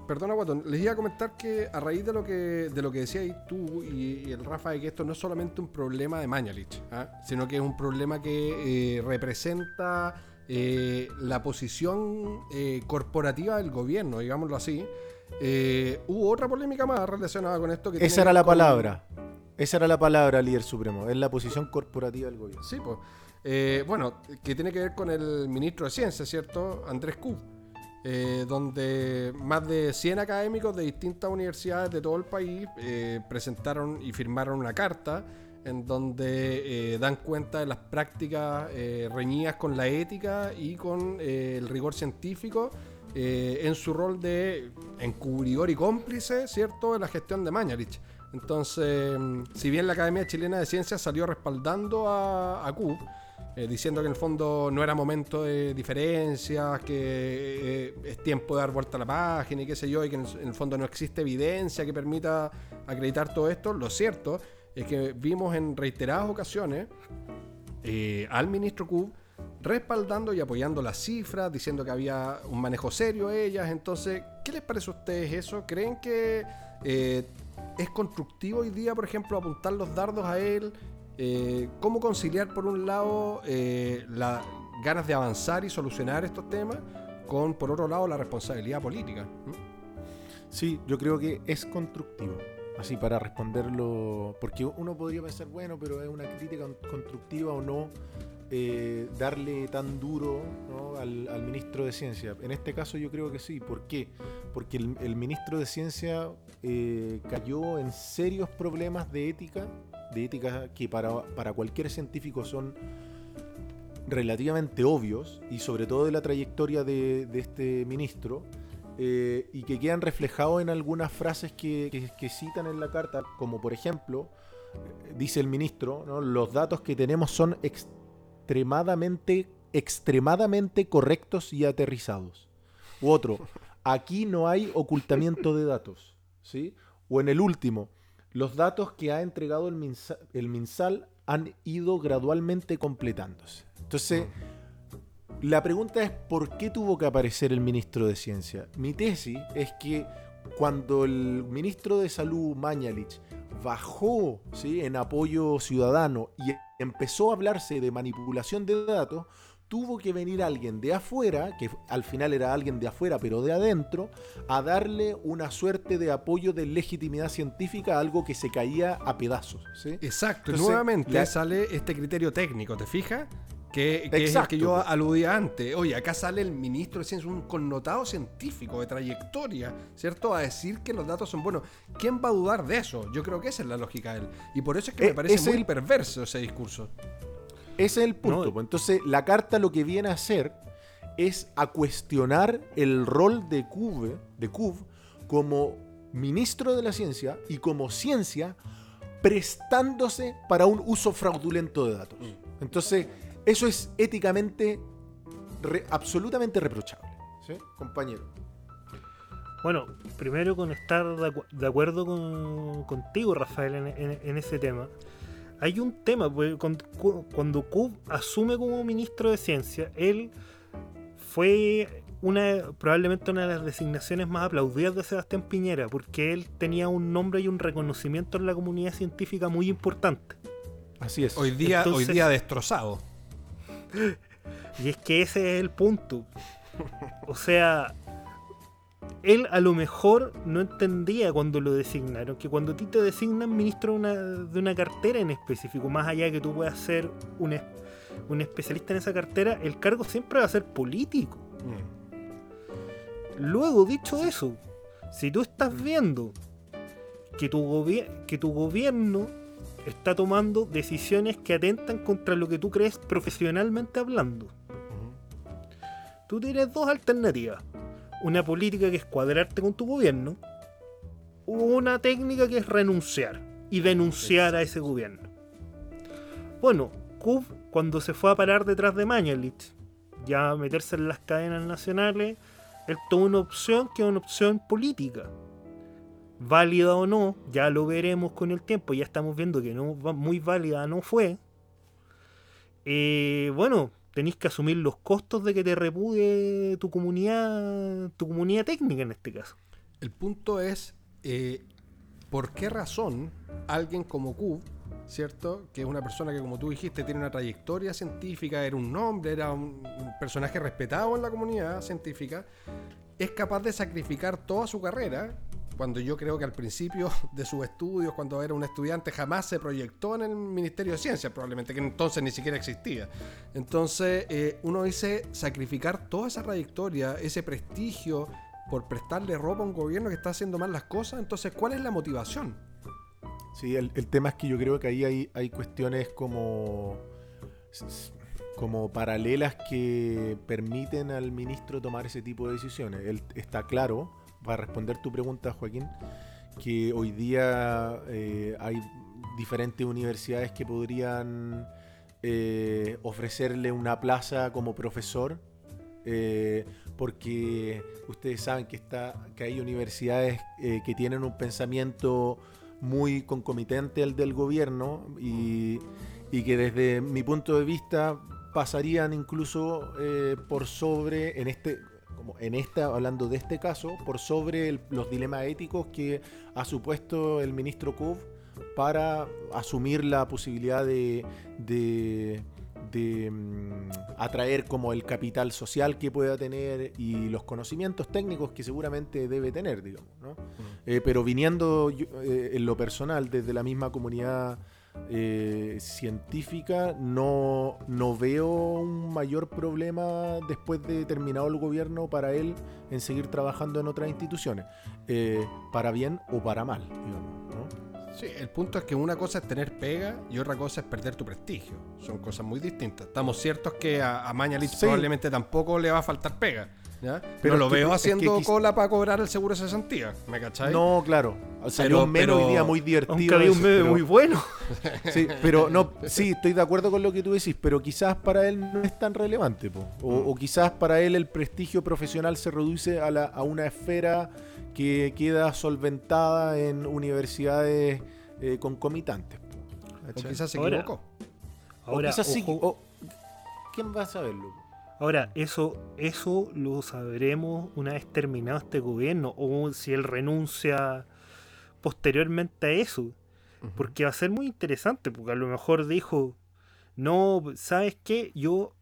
S4: Perdona, Guatón, les iba a comentar que a raíz de lo que, de lo que decías tú y, y el Rafa, de que esto no es solamente un problema de Mañalich, ¿ah? sino que es un problema que eh, representa eh, la posición eh, corporativa del gobierno, digámoslo así. Eh, hubo otra polémica más relacionada con esto que
S3: Esa era la
S4: con-
S3: palabra. Esa era la palabra, líder supremo. Es la posición corporativa del gobierno.
S4: Sí, pues. Bueno, que tiene que ver con el ministro de Ciencia, ¿cierto? Andrés eh, donde más de 100 académicos de distintas universidades de todo el país presentaron y firmaron una carta en donde eh, dan cuenta de las prácticas eh, reñidas con la ética y con eh, el rigor científico en su rol de encubridor y cómplice, ¿cierto?, de la gestión de Mañalich. Entonces, mm, si bien la Academia Chilena de Ciencias salió respaldando a, a diciendo que en el fondo no era momento de diferencias, que es tiempo de dar vuelta a la página y qué sé yo, y que en el, en el fondo no existe evidencia que permita acreditar todo esto, lo cierto es que vimos en reiteradas ocasiones eh, al ministro Kub respaldando y apoyando las cifras, diciendo que había un manejo serio ellas. Entonces, ¿qué les parece a ustedes eso? ¿Creen que eh, es constructivo hoy día, por ejemplo, apuntar los dardos a él? Eh, ¿Cómo conciliar, por un lado, eh, las ganas de avanzar y solucionar estos temas con, por otro lado, la responsabilidad política? ¿Mm?
S3: Sí, yo creo que es constructivo. Así para responderlo, porque uno podría pensar, bueno, pero es una crítica constructiva o no eh, darle tan duro al, ministro de Ciencia. En este caso yo creo que sí. ¿Por qué? Porque el, el ministro de Ciencia eh, cayó en serios problemas de ética, de ética que para, para cualquier científico son relativamente obvios y sobre todo de la trayectoria de, de este ministro eh, y que quedan reflejados en algunas frases que, citan en la carta, como por ejemplo, eh, dice el ministro, los datos que tenemos son extremadamente, extremadamente correctos y aterrizados. U otro, aquí no hay ocultamiento de datos. ¿sí? O en el último, los datos que ha entregado el, Minsa- el MinSal han ido gradualmente completándose. Entonces, la pregunta es ¿por qué tuvo que aparecer el ministro de Ciencia? Mi tesis es que cuando el ministro de Salud, Mañalich, bajó ¿sí? en apoyo ciudadano y empezó a hablarse de manipulación de datos, tuvo que venir alguien de afuera, que al final era alguien de afuera pero de adentro, a darle una suerte de apoyo de legitimidad científica a algo que se caía a pedazos. ¿sí?
S4: Exacto,
S3: Entonces,
S4: nuevamente
S3: la-
S4: sale este criterio técnico, ¿te fijas? Que, que es el
S3: Exacto.
S4: que yo aludía antes. Oye, acá sale el ministro de Ciencia, un connotado científico de trayectoria, ¿cierto? A decir que los datos son buenos. ¿Quién va a dudar de eso? Yo creo que esa es la lógica de él. Y por eso es que
S3: Eh,
S4: me parece
S3: es
S4: muy
S3: el-
S4: perverso ese discurso.
S3: Ese es el punto.
S2: No.
S3: pues. Entonces, la carta lo que viene a hacer es a cuestionar el rol de Cube, de Cub como ministro de la ciencia y como ciencia prestándose para un uso fraudulento de datos. Entonces, eso es éticamente re- absolutamente reprochable. ¿sí, compañero?
S2: Bueno, primero con estar de, acu- de acuerdo con- contigo, Rafael, en, en- en ese tema. Hay un tema, pues, cuando Kub asume como ministro de Ciencia, él fue una probablemente una de las designaciones más aplaudidas de Sebastián Piñera, porque él tenía un nombre y un reconocimiento en la comunidad científica muy importante.
S3: Así es.
S4: Hoy día,
S2: Entonces-
S4: hoy día destrozado.
S2: Y es que ese es el punto. O sea, él a lo mejor no entendía cuando lo designaron, que cuando a ti te designan ministro de una, de una cartera en específico, más allá de que tú puedas ser un, un especialista en esa cartera, el cargo siempre va a ser político. Luego, dicho eso, si tú estás viendo que tu, que tu gobierno está tomando decisiones que atentan contra lo que tú crees profesionalmente hablando, tú tienes dos alternativas. Una política que es cuadrarte con tu gobierno una técnica que es renunciar y denunciar a ese gobierno. Bueno, Kub, cuando se fue a parar detrás de Mañalich, ya a meterse en las cadenas nacionales, él tomó una opción que es una opción política. Válida o no, ya lo veremos con el tiempo, ya estamos viendo que no muy válida no fue. Eh, bueno, tenéis que asumir los costos de que te repudie tu comunidad, tu comunidad técnica en este caso.
S4: El punto es, eh, ¿por qué razón alguien como Q, ¿cierto? Que es una persona que, como tú dijiste, tiene una trayectoria científica, era un nombre, era un personaje respetado en la comunidad científica, es capaz de sacrificar toda su carrera, cuando yo creo que al principio de sus estudios, cuando era un estudiante, jamás se proyectó en el Ministerio de Ciencias, probablemente que entonces ni siquiera existía. Entonces, eh, uno dice sacrificar toda esa trayectoria, ese prestigio, por prestarle ropa a un gobierno que está haciendo mal las cosas. Entonces, ¿cuál es la motivación?
S3: Sí, el, tema es que yo creo que ahí hay, hay cuestiones como, como paralelas que permiten al ministro tomar ese tipo de decisiones. Él está claro, para responder tu pregunta, Joaquín, que hoy día eh, hay diferentes universidades que podrían eh, ofrecerle una plaza como profesor. eh, porque ustedes saben que, está, que hay universidades que tienen un pensamiento muy concomitante al del gobierno y, que desde mi punto de vista pasarían incluso por sobre, en este, como en esta, hablando de este caso, por sobre el- los dilemas éticos que ha supuesto el ministro Kub para asumir la posibilidad de, de, de, mm, atraer como el capital social que pueda tener y los conocimientos técnicos que seguramente debe tener, digamos, ¿no? Eh, pero viniendo yo, eh, en lo personal desde la misma comunidad eh, científica, no, no veo un mayor problema después de terminado el gobierno para él en seguir trabajando en otras instituciones, eh, para bien o para mal, digamos, ¿no?
S4: Sí, el punto es que una cosa es tener pega y otra cosa es perder tu prestigio. Son cosas muy distintas. Estamos ciertos que a, a Mañalich
S3: Sí.
S4: probablemente tampoco le va a faltar pega. ¿Ya?
S3: Pero
S4: lo veo
S3: es que
S4: haciendo cola para cobrar el seguro de cesantía. ¿Me cachai?
S3: No, claro. Salió
S4: Pero-
S3: un meme hoy día muy divertido.
S2: Aunque un meme
S3: pero-
S2: muy bueno.
S3: Sí, pero no, sí, estoy de acuerdo con lo que tú decís, pero quizás para él no es tan relevante, po. O,
S4: Mm.
S3: o quizás para él el prestigio profesional se reduce a, la- a una esfera que queda solventada en universidades eh, concomitantes.
S4: O quizás se
S2: Ahora-
S4: equivocó.
S3: O
S2: Ahora,
S3: quizás sí. o- ¿Quién va a saberlo?
S2: Ahora, eso, eso lo sabremos una vez terminado este gobierno, o si él renuncia posteriormente a eso. Porque va a ser muy interesante, porque a lo mejor dijo, no, ¿sabes qué? Yo,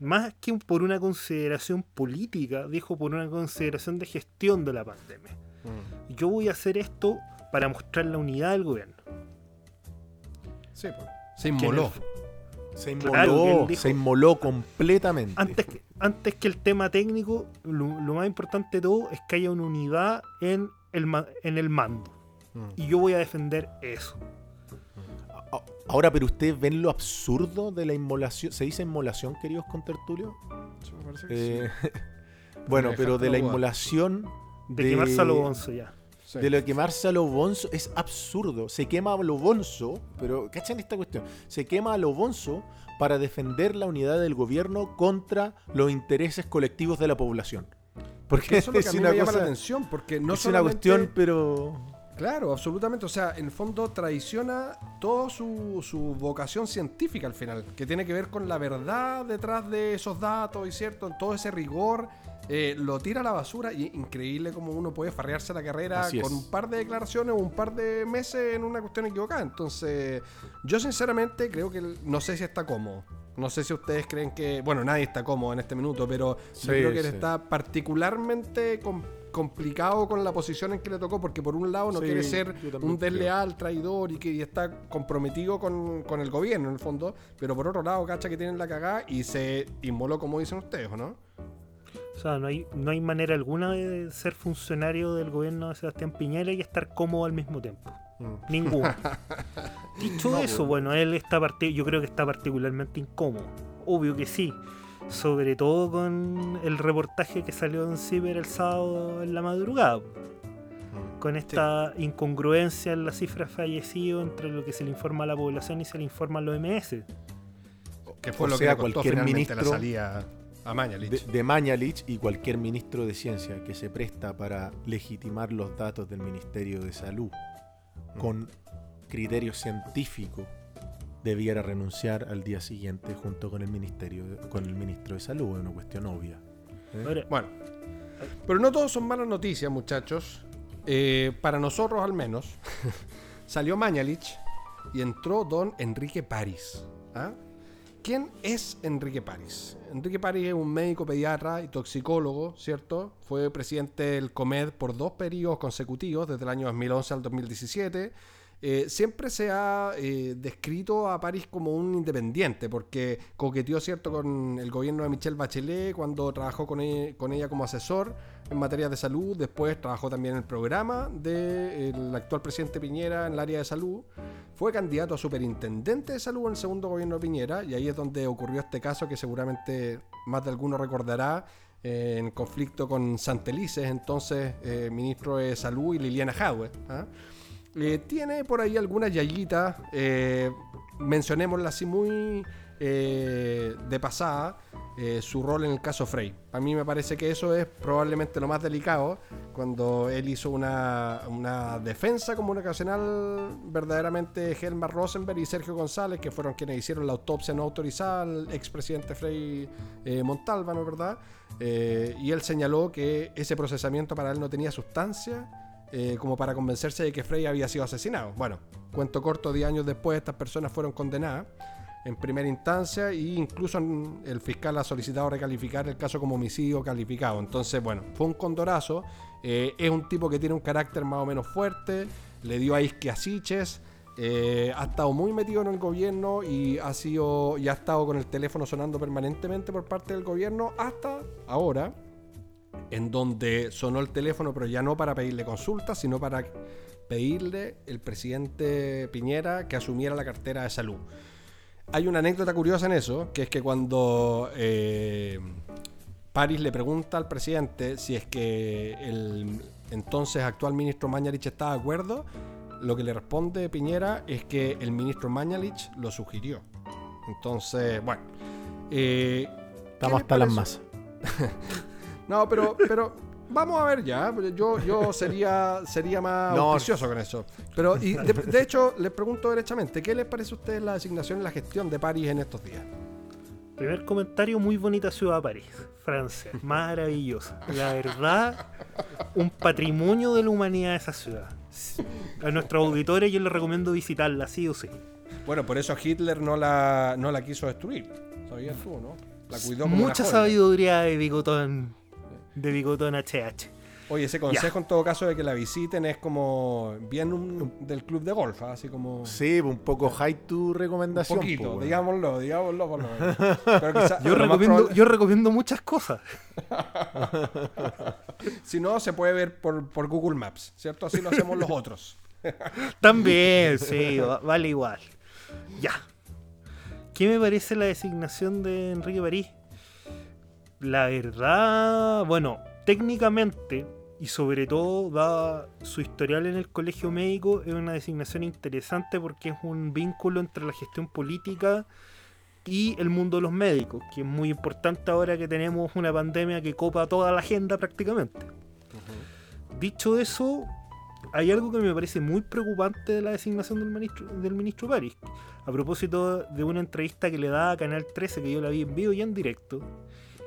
S2: más que por una consideración política, dijo por una consideración de gestión de la pandemia.
S4: Mm.
S2: Yo voy a hacer esto para mostrar la unidad del gobierno.
S4: Sí, pues. Se inmoló.
S3: Se inmoló,
S2: dijo-
S3: se inmoló completamente.
S2: antes que, antes que el tema técnico, lo, lo más importante de todo es que haya una unidad en el, en el mando.
S4: Mm.
S2: Y yo voy a defender eso.
S3: Ahora, pero ustedes ven lo absurdo de la inmolación. ¿Se dice inmolación, queridos contertulios?
S4: Sí, me parece que sí.
S3: Eh, bueno, pero de la inmolación
S2: De, quemarse a lo bonzo ya.
S4: Sí.
S3: de lo de quemarse a lo bonzo es absurdo. Se quema a lo bonzo, pero ¿cachan esta cuestión? Se quema a lo bonzo para defender la unidad del gobierno contra los intereses colectivos de la población. Porque
S4: Eso es lo que a
S3: es
S4: mí
S3: una
S4: me llama la
S3: cosa,
S4: atención, porque no
S3: es una cuestión, pero
S4: Claro, absolutamente. O sea, en el fondo traiciona toda su, su vocación científica al final, que tiene que ver con la verdad detrás de esos datos y cierto, todo ese rigor. Eh, lo tira a la basura y increíble como uno puede farrearse la carrera
S3: Así
S4: con
S3: es.
S4: un par de declaraciones o un par de meses en una cuestión equivocada. Entonces, yo sinceramente creo que no sé si está cómodo. No sé si ustedes creen que, bueno, nadie está cómodo en este minuto, pero
S3: Sí,
S4: yo creo que él está particularmente com- complicado con la posición en que le tocó, porque por un lado no
S3: Sí,
S4: quiere ser un
S3: creo.
S4: desleal, traidor y que y está comprometido con, con el gobierno en el fondo, pero por otro lado, cacha que tienen la cagada y se inmoló como dicen ustedes, ¿o no?
S2: O sea, no hay, no hay manera alguna de ser funcionario del gobierno de Sebastián Piñera y estar cómodo al mismo tiempo.
S4: Mm.
S2: Ninguno. Dicho
S3: No,
S2: eso,
S3: pues.
S2: bueno, él está yo creo que está particularmente incómodo. Obvio que sí. Sobre todo con el reportaje que salió en Ciber el sábado en la madrugada. con esta incongruencia en la cifra fallecidos entre lo que se le informa a la población y se le informa a los MS.
S4: Que fue
S3: O
S4: lo
S3: sea,
S4: que costó
S3: cualquier
S4: finalmente la
S3: ministro
S4: salida a Mañalich.
S3: de, de Mañalich y cualquier ministro de ciencia que se presta para legitimar los datos del Ministerio de Salud
S4: Mm.
S3: con criterio científico debiera renunciar al día siguiente junto con el ministerio con el ministro de salud es una cuestión obvia ¿eh?
S4: Bueno, pero no todos son malas noticias, muchachos. Eh, para nosotros al menos, salió Mañalich y entró don Enrique París. ¿ah? ¿Quién es Enrique París? Enrique París es un médico pediatra y toxicólogo, ¿cierto? Fue presidente del COMED por dos periodos consecutivos, desde el año 2011 al 2017. Eh, siempre se ha eh, descrito a París como un independiente, porque coqueteó, ¿cierto?, con el gobierno de Michelle Bachelet cuando trabajó con, e- con ella como asesor en materia de salud. Después trabajó también en el programa del actual presidente Piñera en el área de salud. Fue candidato a superintendente de salud en el segundo gobierno de Piñera, y ahí es donde ocurrió este caso que seguramente más de alguno recordará. eh, en conflicto con Santelices, entonces eh, ministro de Salud, y Liliana Jadwe. ¿ah? Eh, tiene por ahí algunas yayitas, eh, mencionémosla así muy eh, de pasada, eh, su rol en el caso Frey. A mí me parece que eso es probablemente lo más delicado, cuando él hizo una, una defensa comunicacional verdaderamente Helmar Rosenberg y Sergio González, que fueron quienes hicieron la autopsia no autorizada al expresidente Frey eh, Montalva, ¿no verdad? Eh, y él señaló que ese procesamiento para él no tenía sustancia como para convencerse de que Frey había sido asesinado. Bueno, cuento corto, 10 años después estas personas fueron condenadas en primera instancia e incluso el fiscal ha solicitado recalificar el caso como homicidio calificado. Entonces, bueno, fue un condorazo. Eh, es un tipo que tiene un carácter más o menos fuerte, le dio a Isque a Siches, eh, ha estado muy metido en el gobierno y ha sido y ha estado con el teléfono sonando permanentemente por parte del gobierno hasta ahora en donde sonó el teléfono, pero ya no para pedirle consultas, sino para pedirle el presidente Piñera que asumiera la cartera de salud. Hay una anécdota curiosa en eso, que es que cuando eh, París le pregunta al presidente si es que el entonces actual ministro Mañalich está de acuerdo, lo que le responde Piñera es que el ministro Mañalich lo sugirió. Entonces, bueno. eh, ¿qué
S3: estamos hasta las masas
S4: No, pero, pero vamos a ver ya. Yo, yo sería, sería más
S3: No.
S4: auspicioso con eso. Pero, y de, de hecho, les pregunto derechamente, ¿qué les parece a ustedes la designación y la gestión de París en estos días?
S2: Primer comentario, muy bonita ciudad París, Francia, maravillosa. La verdad, un patrimonio de la humanidad esa ciudad. A nuestros auditores yo les recomiendo visitarla, sí o sí.
S4: Bueno, por eso Hitler no la, no la quiso destruir. ¿Sabías tú, no? La cuidó como
S2: Mucha
S4: una
S2: sabiduría de Bigotón, de Bigotón HH.
S4: Oye, ese consejo en todo caso de que la visiten es como bien un- del club de golf, ¿ah? así como...
S3: sí un poco high tu
S4: Un
S3: recomendación
S4: poquito,
S3: po, weón.
S4: digámoslo, digámoslo por lo menos. Pero quizá-
S2: Yo recomiendo,
S4: probable-
S2: yo recomiendo muchas cosas.
S4: Si no, se puede ver por, por Google Maps, ¿cierto? Así lo hacemos los otros.
S2: También, sí, va- vale igual. Ya. ¿Qué me parece la designación de Enrique París? La verdad, bueno, técnicamente y sobre todo, su historial en el colegio médico, es una designación interesante porque es un vínculo entre la gestión política y el mundo de los médicos, que es muy importante ahora que tenemos una pandemia que copa toda la agenda prácticamente. Dicho eso, hay algo que me parece muy preocupante de la designación del ministro, del ministro París. A propósito de una entrevista que le da a Canal 13, que yo la vi en vivo y en directo,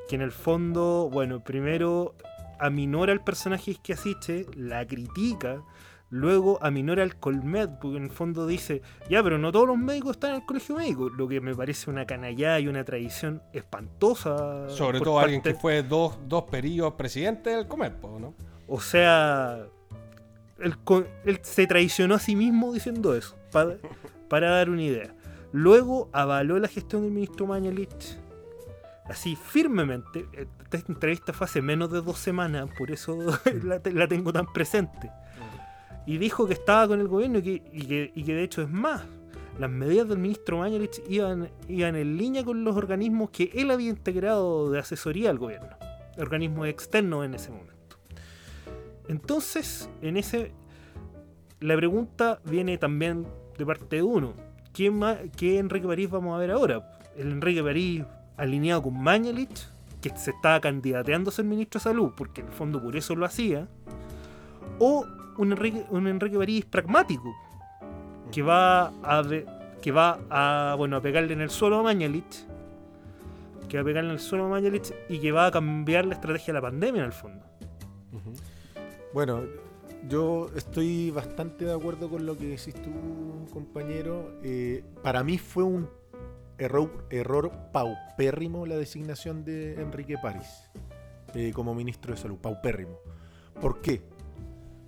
S2: que en el fondo, bueno, primero aminora al personaje que Asiche, la critica, luego aminora al Colmed, porque en el fondo dice, ya, pero no todos los médicos están en el colegio médico, lo que me parece una canallada y una tradición espantosa.
S4: Sobre todo alguien que fue dos, dos periodos presidente del Comet, po, ¿no?
S2: O sea, él, él se traicionó a sí mismo diciendo eso, pa- para dar una idea. Luego avaló la gestión del ministro Mañalich, así firmemente. Esta entrevista fue hace menos de dos semanas, por eso la, te- la tengo tan presente. Y dijo que estaba con el gobierno y que, y que, y que de hecho es más. Las medidas del ministro Mañalich iban, iban en línea con los organismos que él había integrado de asesoría al gobierno, organismos externos en ese momento. Entonces, en ese la pregunta viene también de parte de uno. ¿Quién más, ¿Qué Enrique París vamos a ver ahora? ¿El Enrique París alineado con Mañalich, que se estaba candidateando a ser ministro de salud, porque en el fondo por eso lo hacía? ¿O un Enrique, un Enrique París pragmático, que va a, que va a, bueno, a pegarle en el suelo a Mañalich, que va a pegarle en el suelo a Mañalich y que va a cambiar la estrategia de la pandemia en el fondo?
S3: Bueno, yo estoy bastante de acuerdo con lo que decís tú, compañero. Eh, para mí fue un error, error paupérrimo la designación de Enrique París eh, como ministro de Salud. Paupérrimo. ¿Por qué?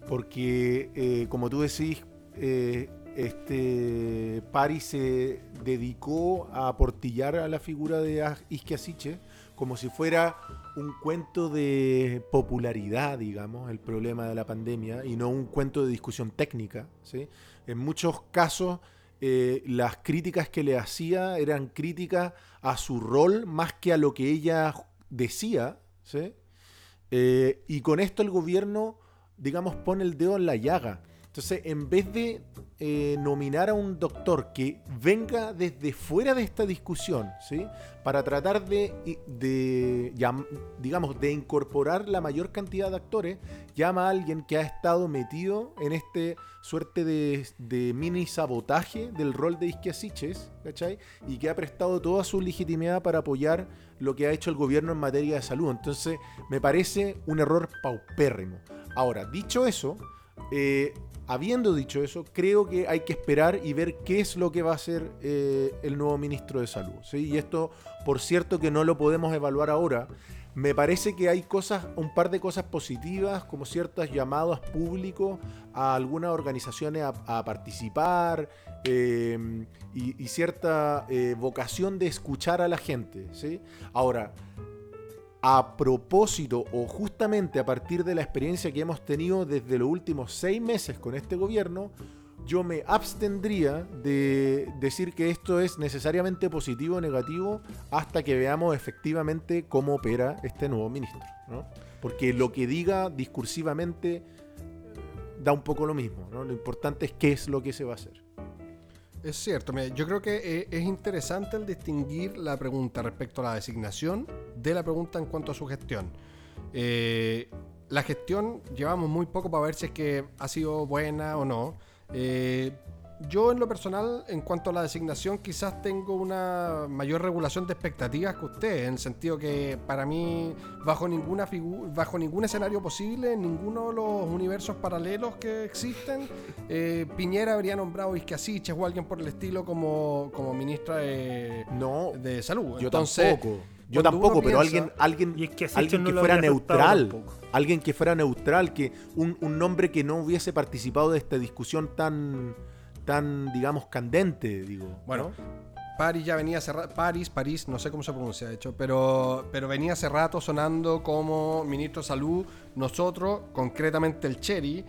S3: Porque, eh, como tú decís, eh, este París se dedicó a aportillar a la figura de Aj- Isquia Siche como si fuera un cuento de popularidad, digamos, el problema de la pandemia, y no un cuento de discusión técnica. ¿sí? En muchos casos, eh, las críticas que le hacía eran críticas a su rol más que a lo que ella decía. Eh, y con esto el gobierno, digamos, pone el dedo en la llaga. Entonces, en vez de eh, nominar a un doctor que venga desde fuera de esta discusión, ¿sí? para tratar de, de digamos, de incorporar la mayor cantidad de actores, llama a alguien que ha estado metido en este suerte de, de mini sabotaje del rol de Isquiasiches, ¿cachai? Y que ha prestado toda su legitimidad para apoyar lo que ha hecho el gobierno en materia de salud. Entonces, me parece un error paupérrimo. Ahora, dicho eso, eh, habiendo dicho eso, creo que hay que esperar y ver qué es lo que va a hacer eh, el nuevo ministro de Salud. ¿sí? Y esto, por cierto, que no lo podemos evaluar ahora. Me parece que hay cosas, un par de cosas positivas, como ciertas llamadas públicos a algunas organizaciones a, participar y, y cierta eh, vocación de escuchar a la gente. ¿sí? Ahora, a propósito o justamente a partir de la experiencia que hemos tenido desde los últimos seis meses con este gobierno, yo me abstendría de decir que esto es necesariamente positivo o negativo hasta que veamos efectivamente cómo opera este nuevo ministro. ¿no? Porque lo que diga discursivamente eh, da un poco lo mismo. Lo importante es qué es lo que se va a hacer.
S4: Es cierto, yo creo que eh, es interesante el distinguir la pregunta respecto a la designación de la pregunta en cuanto a su gestión. Eh, la gestión llevamos muy poco para ver si es que ha sido buena o no. Eh, yo en lo personal, en cuanto a la designación, quizás tengo una mayor regulación de expectativas que usted, en el sentido que para mí, bajo ninguna figu- bajo ningún escenario posible, en ninguno de los universos paralelos que existen, eh, Piñera habría nombrado a Isquiasiches o alguien por el estilo como, como ministra de,
S3: No,
S4: de salud.
S3: yo
S4: Entonces,
S3: tampoco. Yo tampoco, pero
S4: piensa-
S3: alguien, alguien,
S2: Y es que
S3: alguien
S2: no
S3: que fuera neutral. Alguien que fuera neutral, que un, un nombre que no hubiese participado de esta discusión tan, tan digamos, candente, digo.
S4: Bueno,
S3: ¿no?
S4: París ya venía hace rato, París, París, no sé cómo se pronuncia de hecho, pero, pero venía hace rato sonando como ministro de salud. Nosotros, concretamente el Cherry,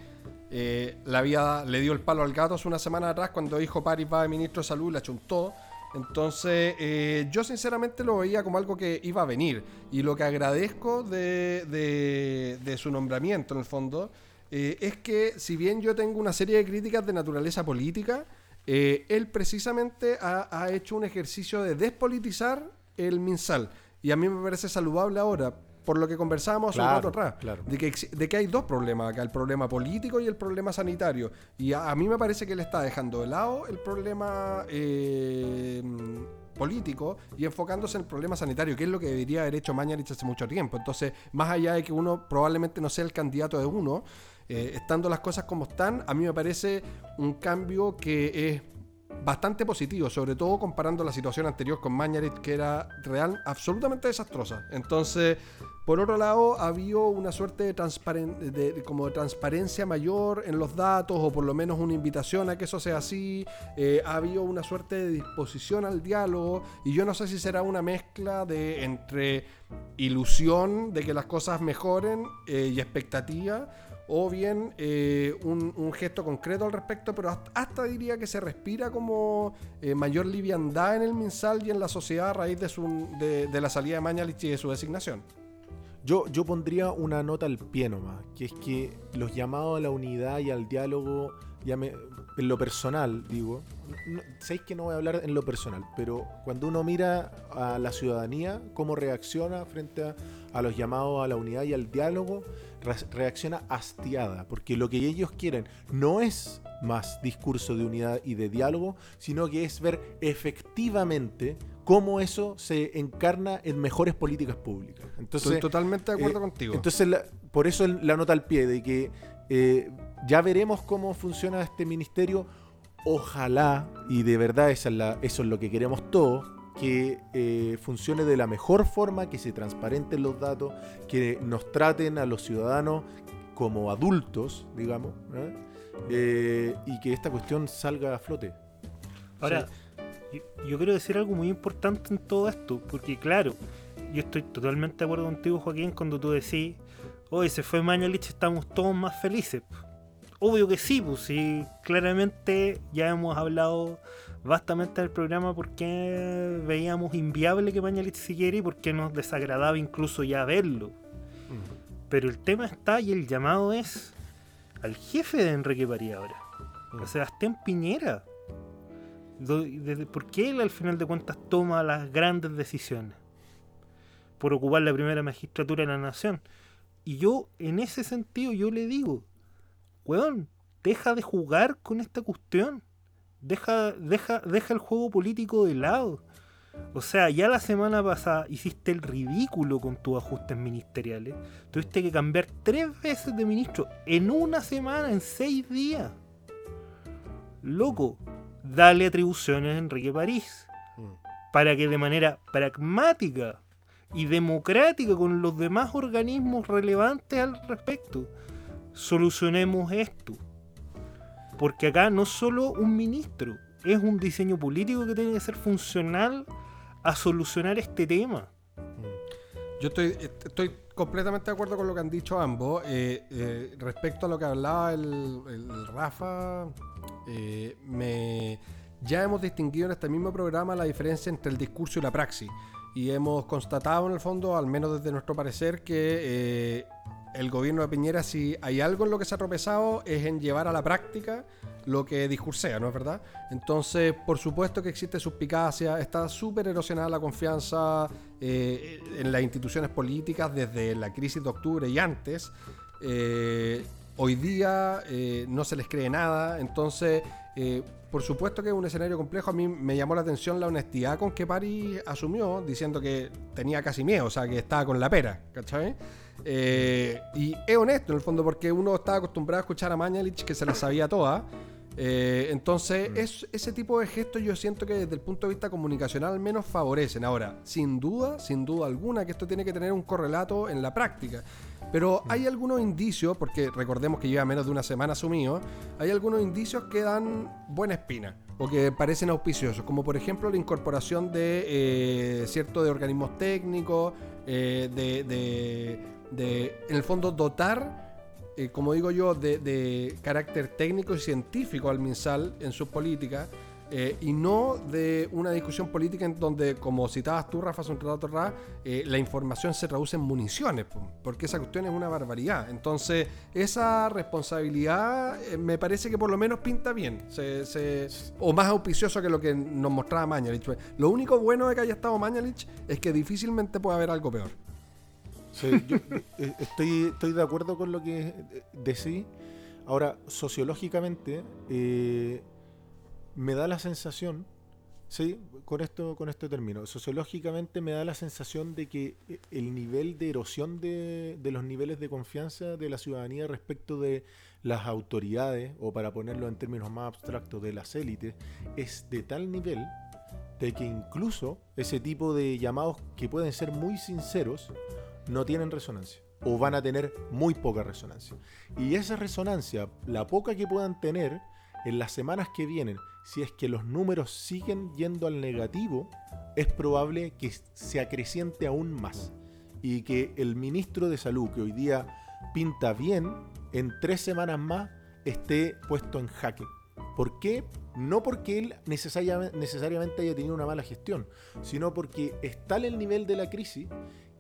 S4: eh, le, había, le dio el palo al gato hace una semana atrás cuando dijo París va de ministro de salud la chuntó. Entonces, eh, yo sinceramente lo veía como algo que iba a venir. Y lo que agradezco de, de- de su nombramiento, en el fondo, eh, es que si bien yo tengo una serie de críticas de naturaleza política, eh, él precisamente ha, ha hecho un ejercicio de despolitizar el MinSal. Y a mí me parece saludable ahora, por lo que conversábamos hace un
S3: Claro,
S4: rato atrás,
S3: claro.
S4: de, que, de que hay dos problemas acá, el problema político y el problema sanitario. Y a, a mí me parece que él está dejando de lado el problema eh, político y enfocándose en el problema sanitario, que es lo que debería haber hecho Mañalich hace mucho tiempo. Entonces, más allá de que uno probablemente no sea el candidato de uno, eh, estando las cosas como están, a mí me parece un cambio que es bastante positivo, sobre todo comparando la situación anterior con Mañalich, que era real, absolutamente desastrosa. Entonces, por otro lado, ha habido una suerte de, como de transparencia mayor en los datos, o por lo menos una invitación a que eso sea así. Eh, ha habido una suerte de disposición al diálogo, y yo no sé si será una mezcla de entre ilusión de que las cosas mejoren eh, y expectativa, o bien eh, un, gesto concreto al respecto, pero hasta, diría que se respira como eh, mayor liviandad en el MinSal y en la sociedad a raíz de, su, la salida de Mañalich y de su designación.
S3: Yo, yo pondría una nota al pie nomás, que es que los llamados a la unidad y al diálogo ya me, en lo personal, digo, no, sabéis que no voy a hablar en lo personal, pero cuando uno mira a la ciudadanía, cómo reacciona frente a, los llamados a la unidad y al diálogo, reacciona hastiada, porque lo que ellos quieren no es más discurso de unidad y de diálogo, sino que es ver efectivamente cómo eso se encarna en mejores políticas públicas. Entonces,
S4: Estoy totalmente de acuerdo
S3: eh,
S4: contigo.
S3: Entonces, la- por eso el- la nota al pie de que eh, ya veremos cómo funciona este ministerio. Ojalá, y de verdad esa es la- eso es lo que queremos todos, que eh, funcione de la mejor forma, que se transparenten los datos, que nos traten a los ciudadanos como adultos, digamos, ¿eh? Eh, y que esta cuestión salga a flote.
S2: Ahora, yo, yo quiero decir algo muy importante en todo esto, porque claro, yo estoy totalmente de acuerdo contigo, Joaquín, cuando tú decís, hoy se fue Mañalich, estamos todos más felices. Obvio que sí, pues sí, claramente ya hemos hablado bastante del programa porque veíamos inviable que Mañalich siguiera y porque nos desagradaba incluso ya verlo. Pero el tema está y el llamado es al jefe de Enrique Paría ahora, a Sebastián Piñera. Do- desde- ¿Por qué él al final de cuentas toma las grandes decisiones? Por ocupar la primera magistratura de la nación. Y yo, en ese sentido, yo le digo, weón, deja de jugar con esta cuestión. Deja, deja, deja el juego político de lado. O sea, ya la semana pasada hiciste el ridículo con tus ajustes ministeriales. Tuviste que cambiar tres veces de ministro en una semana, en seis días. Loco, dale atribuciones a Enrique París para que de manera pragmática y democrática con los demás organismos relevantes al respecto solucionemos esto. Porque acá no solo un ministro, es un diseño político que tiene que ser funcional a solucionar este tema.
S4: Yo estoy, estoy completamente de acuerdo con lo que han dicho ambos. Eh, eh, respecto a lo que hablaba el, Rafa, eh, ya hemos distinguido en este mismo programa la diferencia entre el discurso y la praxis. Y hemos constatado en el fondo, al menos desde nuestro parecer, que el gobierno de Piñera, si hay algo en lo que se ha tropezado, es en llevar a la práctica lo que discursea, ¿no es verdad? Entonces, por supuesto que existe suspicacia, está súper erosionada la confianza eh, en las instituciones políticas desde la crisis de octubre y antes. Eh, hoy día eh, no se les cree nada, entonces, por supuesto que es un escenario complejo. A mí me llamó la atención la honestidad con que París asumió, diciendo que tenía casi miedo, o sea, que estaba con la pera, ¿cachai? Eh, y es honesto en el fondo, porque uno estaba acostumbrado a escuchar a Mañalich que se la sabía toda. Eh, entonces, es, ese tipo de gestos yo siento que desde el punto de vista comunicacional al menos favorecen. Ahora, sin duda, sin duda alguna, que esto tiene que tener un correlato en la práctica. Pero hay algunos indicios, porque recordemos que lleva menos de una semana asumido, hay algunos indicios que dan buena espina o que parecen auspiciosos, como por ejemplo la incorporación de eh, cierto de organismos técnicos, eh, de, de- de, en el fondo, dotar eh, como digo yo, de, carácter técnico y científico al MinSal en sus políticas eh, y no de una discusión política en donde, como citabas tú, Rafa, hace un rato eh, la información se traduce en municiones, po, porque esa cuestión es una barbaridad. Entonces, esa responsabilidad me parece que por lo menos pinta bien, o más auspicioso que lo que nos mostraba Mañalich. Lo único bueno de que haya estado Mañalich es que difícilmente puede haber algo peor.
S3: Yo, eh, estoy, estoy de acuerdo con lo que eh, decís. Ahora, sociológicamente, eh, me da la sensación, sí, con esto, con esto termino. Sociológicamente me da la sensación de que eh, el nivel de erosión de, de los niveles de confianza de la ciudadanía respecto de las autoridades, o para ponerlo en términos más abstractos, de las élites, es de tal nivel de que incluso ese tipo de llamados que pueden ser muy sinceros, no tienen resonancia o van a tener muy poca resonancia. Y esa resonancia, la poca que puedan tener en las semanas que vienen, si es que los números siguen yendo al negativo, es probable que se acreciente aún más y que el ministro de salud, que hoy día pinta bien, en tres semanas más esté puesto en jaque. ¿Por qué? No porque él necesariamente, haya tenido una mala gestión, sino porque está en el nivel de la crisis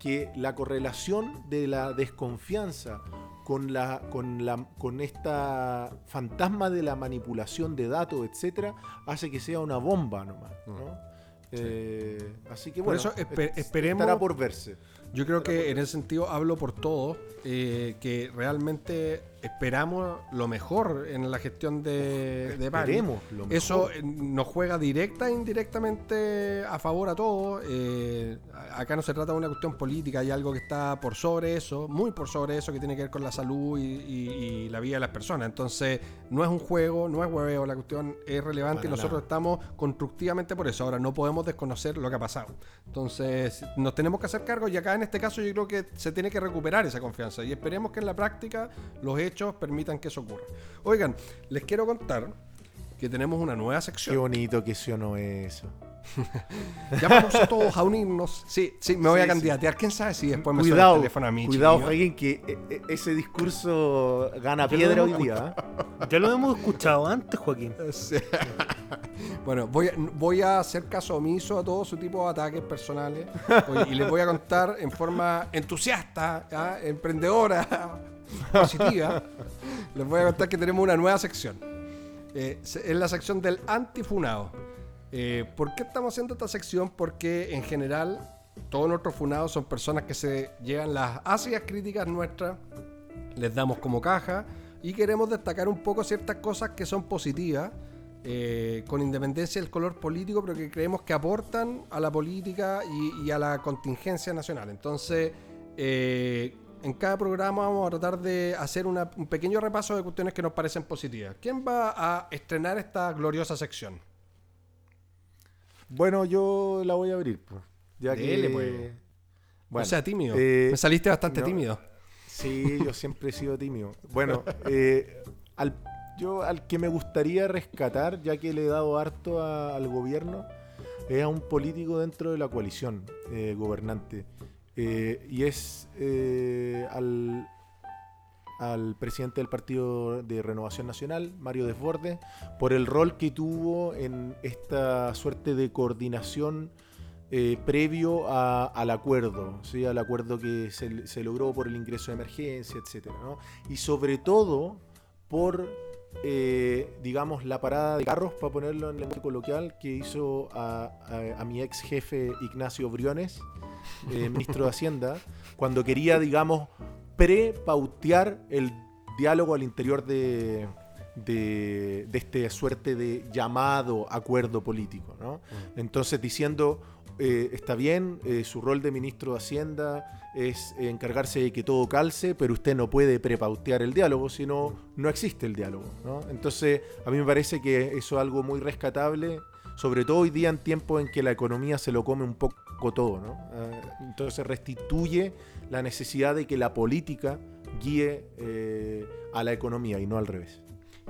S3: que la correlación de la desconfianza con la con la con esta fantasma de la manipulación de datos, etcétera, hace que sea una bomba nomás, ¿no? Eh, así que
S4: Por
S3: bueno,
S4: eso esperemos-
S3: estará por verse.
S4: Yo creo que en ese sentido hablo por todos, eh, que realmente esperamos lo mejor en la gestión de, de Bari.
S3: Lo mejor.
S4: Eso eh, nos juega directa e indirectamente a favor a todos. Eh, acá no se trata de una cuestión política, hay algo que está por sobre eso, muy por sobre eso, que tiene que ver con la salud y, y- y la vida de las personas. Entonces, no es un juego, no es hueveo, la cuestión es relevante y nosotros
S3: nada.
S4: estamos constructivamente por eso. Ahora, no podemos desconocer lo que ha pasado. Entonces, nos tenemos que hacer cargo y acá en este caso yo creo que se tiene que recuperar esa confianza y esperemos que en la práctica los hechos permitan que eso ocurra. Oigan, les quiero contar que tenemos una nueva
S3: Qué
S4: sección.
S3: bonito que es eso.
S4: Ya vamos a todos a unirnos. Sí, sí, me voy
S3: Sí,
S4: a
S3: sí.
S4: candidatear. ¿Quién sabe si después me suena
S3: Cuidado,
S4: el teléfono a mí?
S3: cuidado,
S4: chiquillo?
S3: Joaquín, que eh, eh, ese discurso gana piedra hoy día. ¿eh?
S2: Ya lo hemos escuchado antes, Joaquín.
S4: Sí. Bueno, voy a, voy a hacer caso omiso a todo su tipo de ataques personales y les voy a contar en forma entusiasta, ¿ah? emprendedora, positiva. Les voy a contar que tenemos una nueva sección. Eh, es la sección del antifunado. Eh, ¿Por qué estamos haciendo esta sección? Porque en general todos nuestros funados son personas que se llevan las ácidas críticas nuestras les damos como caja y queremos destacar un poco ciertas cosas que son positivas, eh, con independencia del color político, pero que creemos que aportan a la política y, y a la contingencia nacional. Entonces, eh, en cada programa vamos a tratar de hacer una- un pequeño repaso de cuestiones que nos parecen positivas. ¿Quién va a estrenar esta gloriosa sección?
S3: Bueno, yo la voy a abrir, pues. Ya
S4: Dele,
S3: que.
S4: pues.
S3: Bueno,
S4: o sea, tímido.
S3: eh,
S4: Me saliste bastante
S3: no.
S4: tímido.
S3: Sí, yo siempre he sido tímido. Bueno, eh, al, yo al que me gustaría rescatar, ya que le he dado harto a- al gobierno, es a un político dentro de la coalición eh, gobernante. Eh, y es eh, al, al presidente del Partido de Renovación Nacional, Mario Desbordes, por el rol que tuvo en esta suerte de coordinación eh, previo a- al acuerdo, ¿sí? al acuerdo que se, se logró por el ingreso de emergencia, ¿no? Y sobre todo por, eh, digamos, la parada de carros, para ponerlo en lenguaje coloquial, que hizo a, a- a mi ex jefe Ignacio Briones, eh, ministro de Hacienda, cuando quería, digamos, prepautear el diálogo al interior de, de, de este suerte de llamado acuerdo político. ¿no? Entonces diciendo, eh, está bien, eh, su rol de ministro de Hacienda es encargarse de que todo calce, pero usted no puede prepautear el diálogo, sino no existe el diálogo. Entonces, a mí me parece que eso es algo muy rescatable, sobre todo hoy día en tiempos en que la economía se lo come un poco todo. ¿no? Eh, entonces restituye la necesidad de que la política guíe eh, a la economía y no al revés.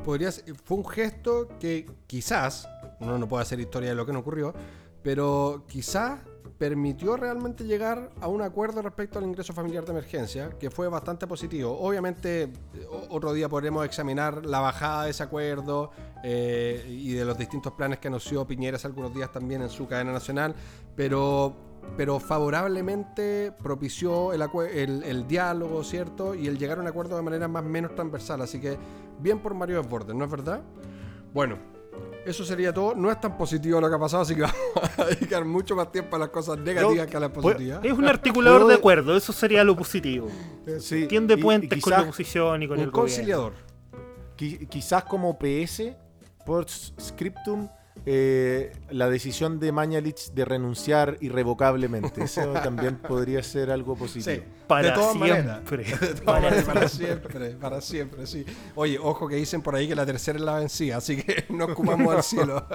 S4: Podría ser- fue un gesto que quizás, uno no puede hacer historia de lo que no ocurrió, pero quizás permitió realmente llegar a un acuerdo respecto al ingreso familiar de emergencia, que fue bastante positivo. Obviamente, otro día podremos examinar la bajada de ese acuerdo eh, y de los distintos planes que anunció Piñera hace algunos días también en su cadena nacional, pero, pero favorablemente propició el diálogo, ¿cierto? Y el llegar a un acuerdo de manera más menos transversal. Así que bien por Mario Desbordes, ¿no es verdad? Bueno, eso sería todo. No es tan positivo lo que ha pasado, así que vamos a dedicar mucho más tiempo a las cosas negativas que a las positivas.
S2: Es un articulador
S3: ¿Puedo-
S2: de acuerdo, eso sería lo positivo.
S3: Sí,
S2: Tiende
S3: y- y
S2: puentes con la oposición y con
S4: Un
S2: el
S4: conciliador.
S3: Qui- quizás como PS, por scriptum, eh, la decisión de Mañalich de renunciar irrevocablemente. Eso también podría ser algo positivo.
S4: Sí,
S2: Para
S4: de todas maneras.
S2: siempre.
S4: De todas maneras, para siempre, para siempre, sí. Oye, ojo que dicen por ahí que la tercera es la vencida, así que no ocupamos al cielo.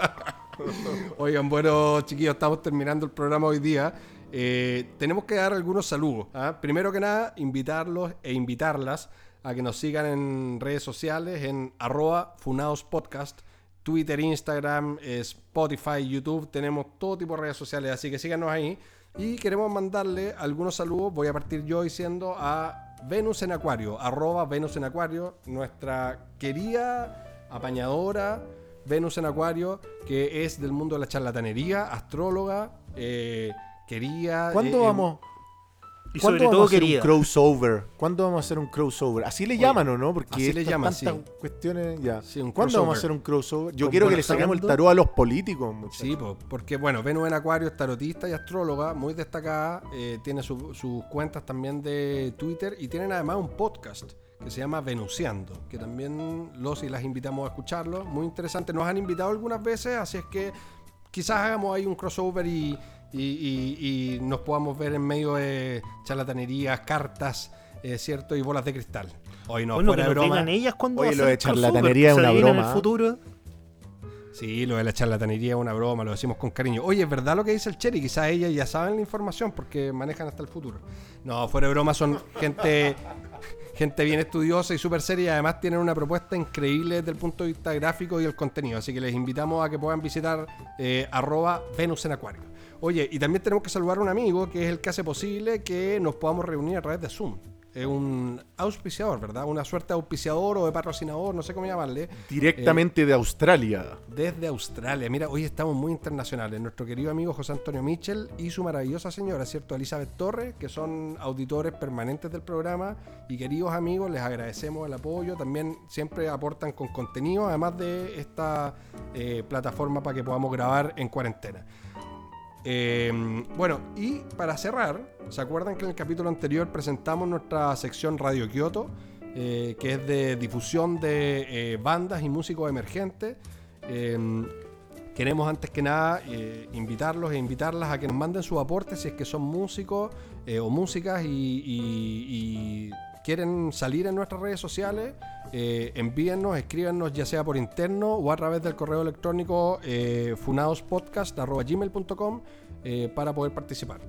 S4: Oigan, bueno, chiquillos, estamos terminando el programa hoy día. Eh, tenemos que dar algunos saludos. ¿ah? Primero que nada, invitarlos e invitarlas a que nos sigan en redes sociales, en arroba funaospodcast, Twitter, Instagram, eh, Spotify, YouTube. Tenemos todo tipo de redes sociales, así que síganos ahí. Y queremos mandarle algunos saludos. Voy a partir yo diciendo a Venus en Acuario, arroba Venus en Acuario, nuestra querida apañadora Venus en Acuario, que es del mundo de la charlatanería, astróloga, eh, quería...
S3: ¿Cuándo
S4: eh,
S3: vamos?
S2: Y
S3: ¿Cuándo
S2: sobre
S3: vamos
S2: todo
S3: a hacer
S2: querida.
S3: un crossover? ¿Cuándo vamos a hacer un crossover? Así le llaman, ¿o no? Porque
S4: así le llaman,
S3: tantas
S4: sí.
S3: cuestiones ya.
S4: Sí, un
S3: ¿Cuándo vamos a hacer un crossover? Yo quiero que le saquemos el tarot a los políticos, muchachos.
S4: Sí, po, porque bueno, Venus en Acuario es tarotista y astróloga, muy destacada, eh, tiene su- sus cuentas también de Twitter y tienen además un podcast que se llama Venuseando, que también los y las invitamos a escucharlo, muy interesante, nos han invitado algunas veces, así es que quizás hagamos ahí un crossover y, y- y- y nos podamos ver en medio de charlatanerías, cartas, eh, ¿cierto? Y bolas de cristal. Hoy no,
S2: bueno,
S4: fuera de
S2: nos
S4: broma.
S2: ellas cuando
S3: Oye, lo de charlatanería es
S2: ¿se
S3: una
S2: adivina en
S3: broma,
S2: el
S3: ¿eh?
S2: futuro.
S4: Sí, lo de la charlatanería es una broma, lo decimos con cariño. Oye, es verdad lo que dice el Cherry, quizás ellas ya saben la información porque manejan hasta el futuro. No, fuera de broma, son gente, gente bien estudiosa y súper seria además tienen una propuesta increíble desde el punto de vista gráfico y el contenido. Así que les invitamos a que puedan visitar eh, arroba Venus en Acuario. Oye, y también tenemos que saludar a un amigo que es el que hace posible que nos podamos reunir a través de Zoom. Es un auspiciador, ¿verdad? Una suerte de auspiciador o de patrocinador, no sé cómo llamarle.
S3: Directamente de Australia.
S4: Desde Australia. Mira, hoy estamos muy internacionales. Nuestro querido amigo José Antonio Mitchell y su maravillosa señora, ¿cierto? Elizabeth Torres, que son auditores permanentes del programa. Y queridos amigos, les agradecemos el apoyo. También siempre aportan con contenido, además de esta eh, plataforma para que podamos grabar en cuarentena. Eh, bueno, y para cerrar, ¿se acuerdan que en el capítulo anterior presentamos nuestra sección Radio Kyoto? eh, que es de difusión de eh, bandas y músicos emergentes. Eh, queremos antes que nada eh, invitarlos e invitarlas a que nos manden sus aportes si es que son músicos o músicas y quieren salir en nuestras redes sociales. Eh, envíennos, escríbanos ya sea por interno o a través del correo electrónico eh, funadospodcast.gmail.com eh, para poder participar.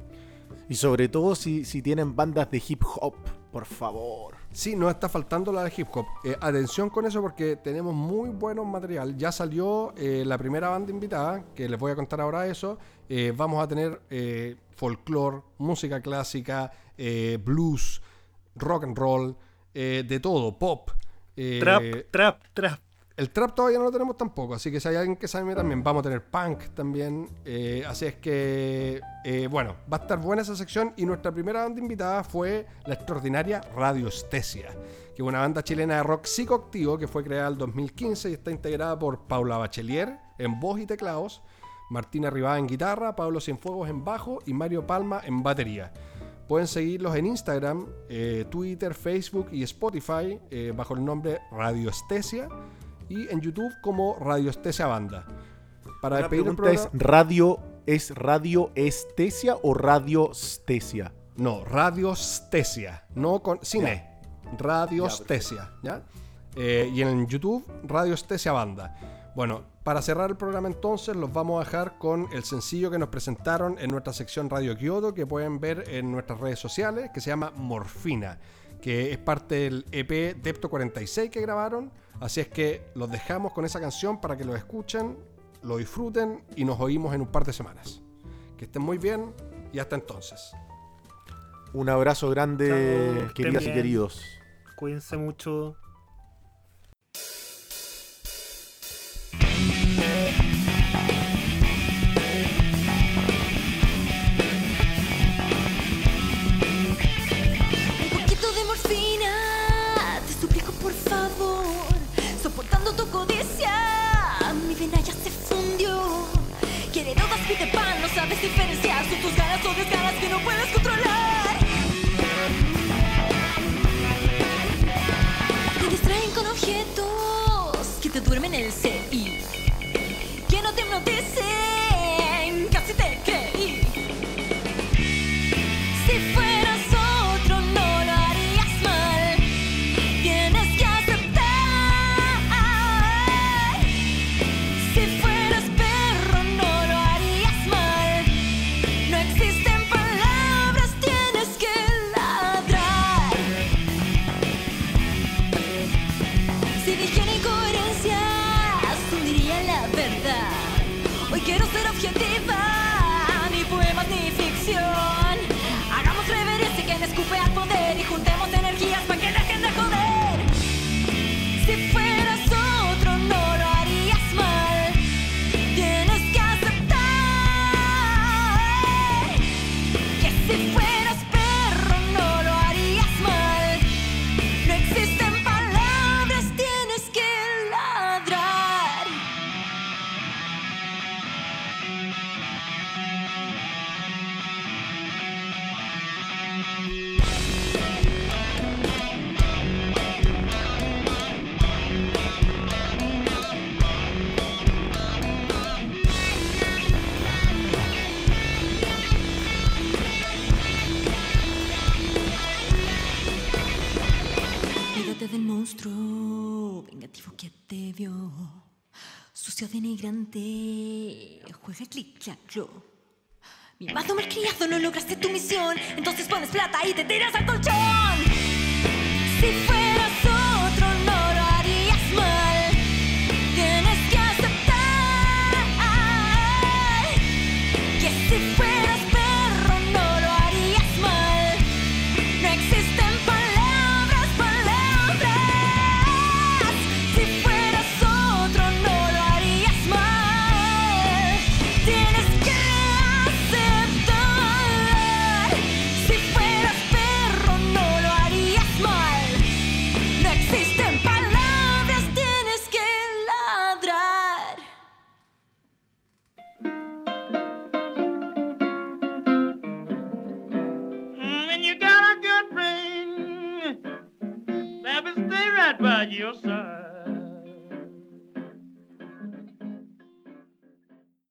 S3: Y sobre todo si, si tienen bandas de hip hop, por favor.
S4: Sí, nos está faltando la de hip hop. Eh, atención con eso porque tenemos muy buenos material. Ya salió eh, la primera banda invitada, que les voy a contar ahora eso. Vamos a tener folclore, música clásica, blues, rock and roll, de todo, pop. Eh,
S2: Trap, trap, trap.
S4: el trap todavía no lo tenemos tampoco, así que si hay alguien que sabe también, vamos a tener punk también. eh, así es que, eh, bueno, va a estar buena esa sección. Y nuestra primera banda invitada fue la extraordinaria Radioestesia, que es una banda chilena de rock psicoactivo que fue creada en el 2015 y está integrada por Paula Bachelier en voz y teclados, Martina Rivada en guitarra, Pablo Cienfuegos en bajo y Mario Palma en batería. Pueden seguirlos en Instagram, eh, Twitter, Facebook y Spotify eh, bajo el nombre Radioestesia y en YouTube como Radioestesia Banda. Para
S3: La pregunta es,
S4: programa...
S3: ¿radio es radioestesia o radiostesia?
S4: No, Radiostesia, no con cine. Radiostesia, ¿ya? Eh, y en YouTube, Radiostesia Banda. Bueno, para cerrar el programa entonces, los vamos a dejar con el sencillo que nos presentaron en nuestra sección Radio Kyoto, que pueden ver en nuestras redes sociales, que se llama Morfina, que es parte del EP Depto 46 que grabaron. Así es que los dejamos con esa canción para que lo escuchen, lo disfruten y nos oímos en un par de semanas. Que estén muy bien y hasta entonces.
S3: Un abrazo grande,
S2: Chao,
S3: queridas y queridos.
S2: Cuídense mucho.
S5: Un poquito de morfina, te suplico por favor. Soportando tu codicia, mi vena ya se fundió. Quiere drogas, pide pan, no sabes diferenciar. Son tus ganas o desganas que no puedes controlar. Te distraen con objetos que te duermen el CI. Que no
S6: sucio denigrante. Juega clic, clac, yo. Mi mazo malcriado, no lograste tu misión. Entonces pones plata y te tiras al colchón. Si
S5: fue your side. Ah,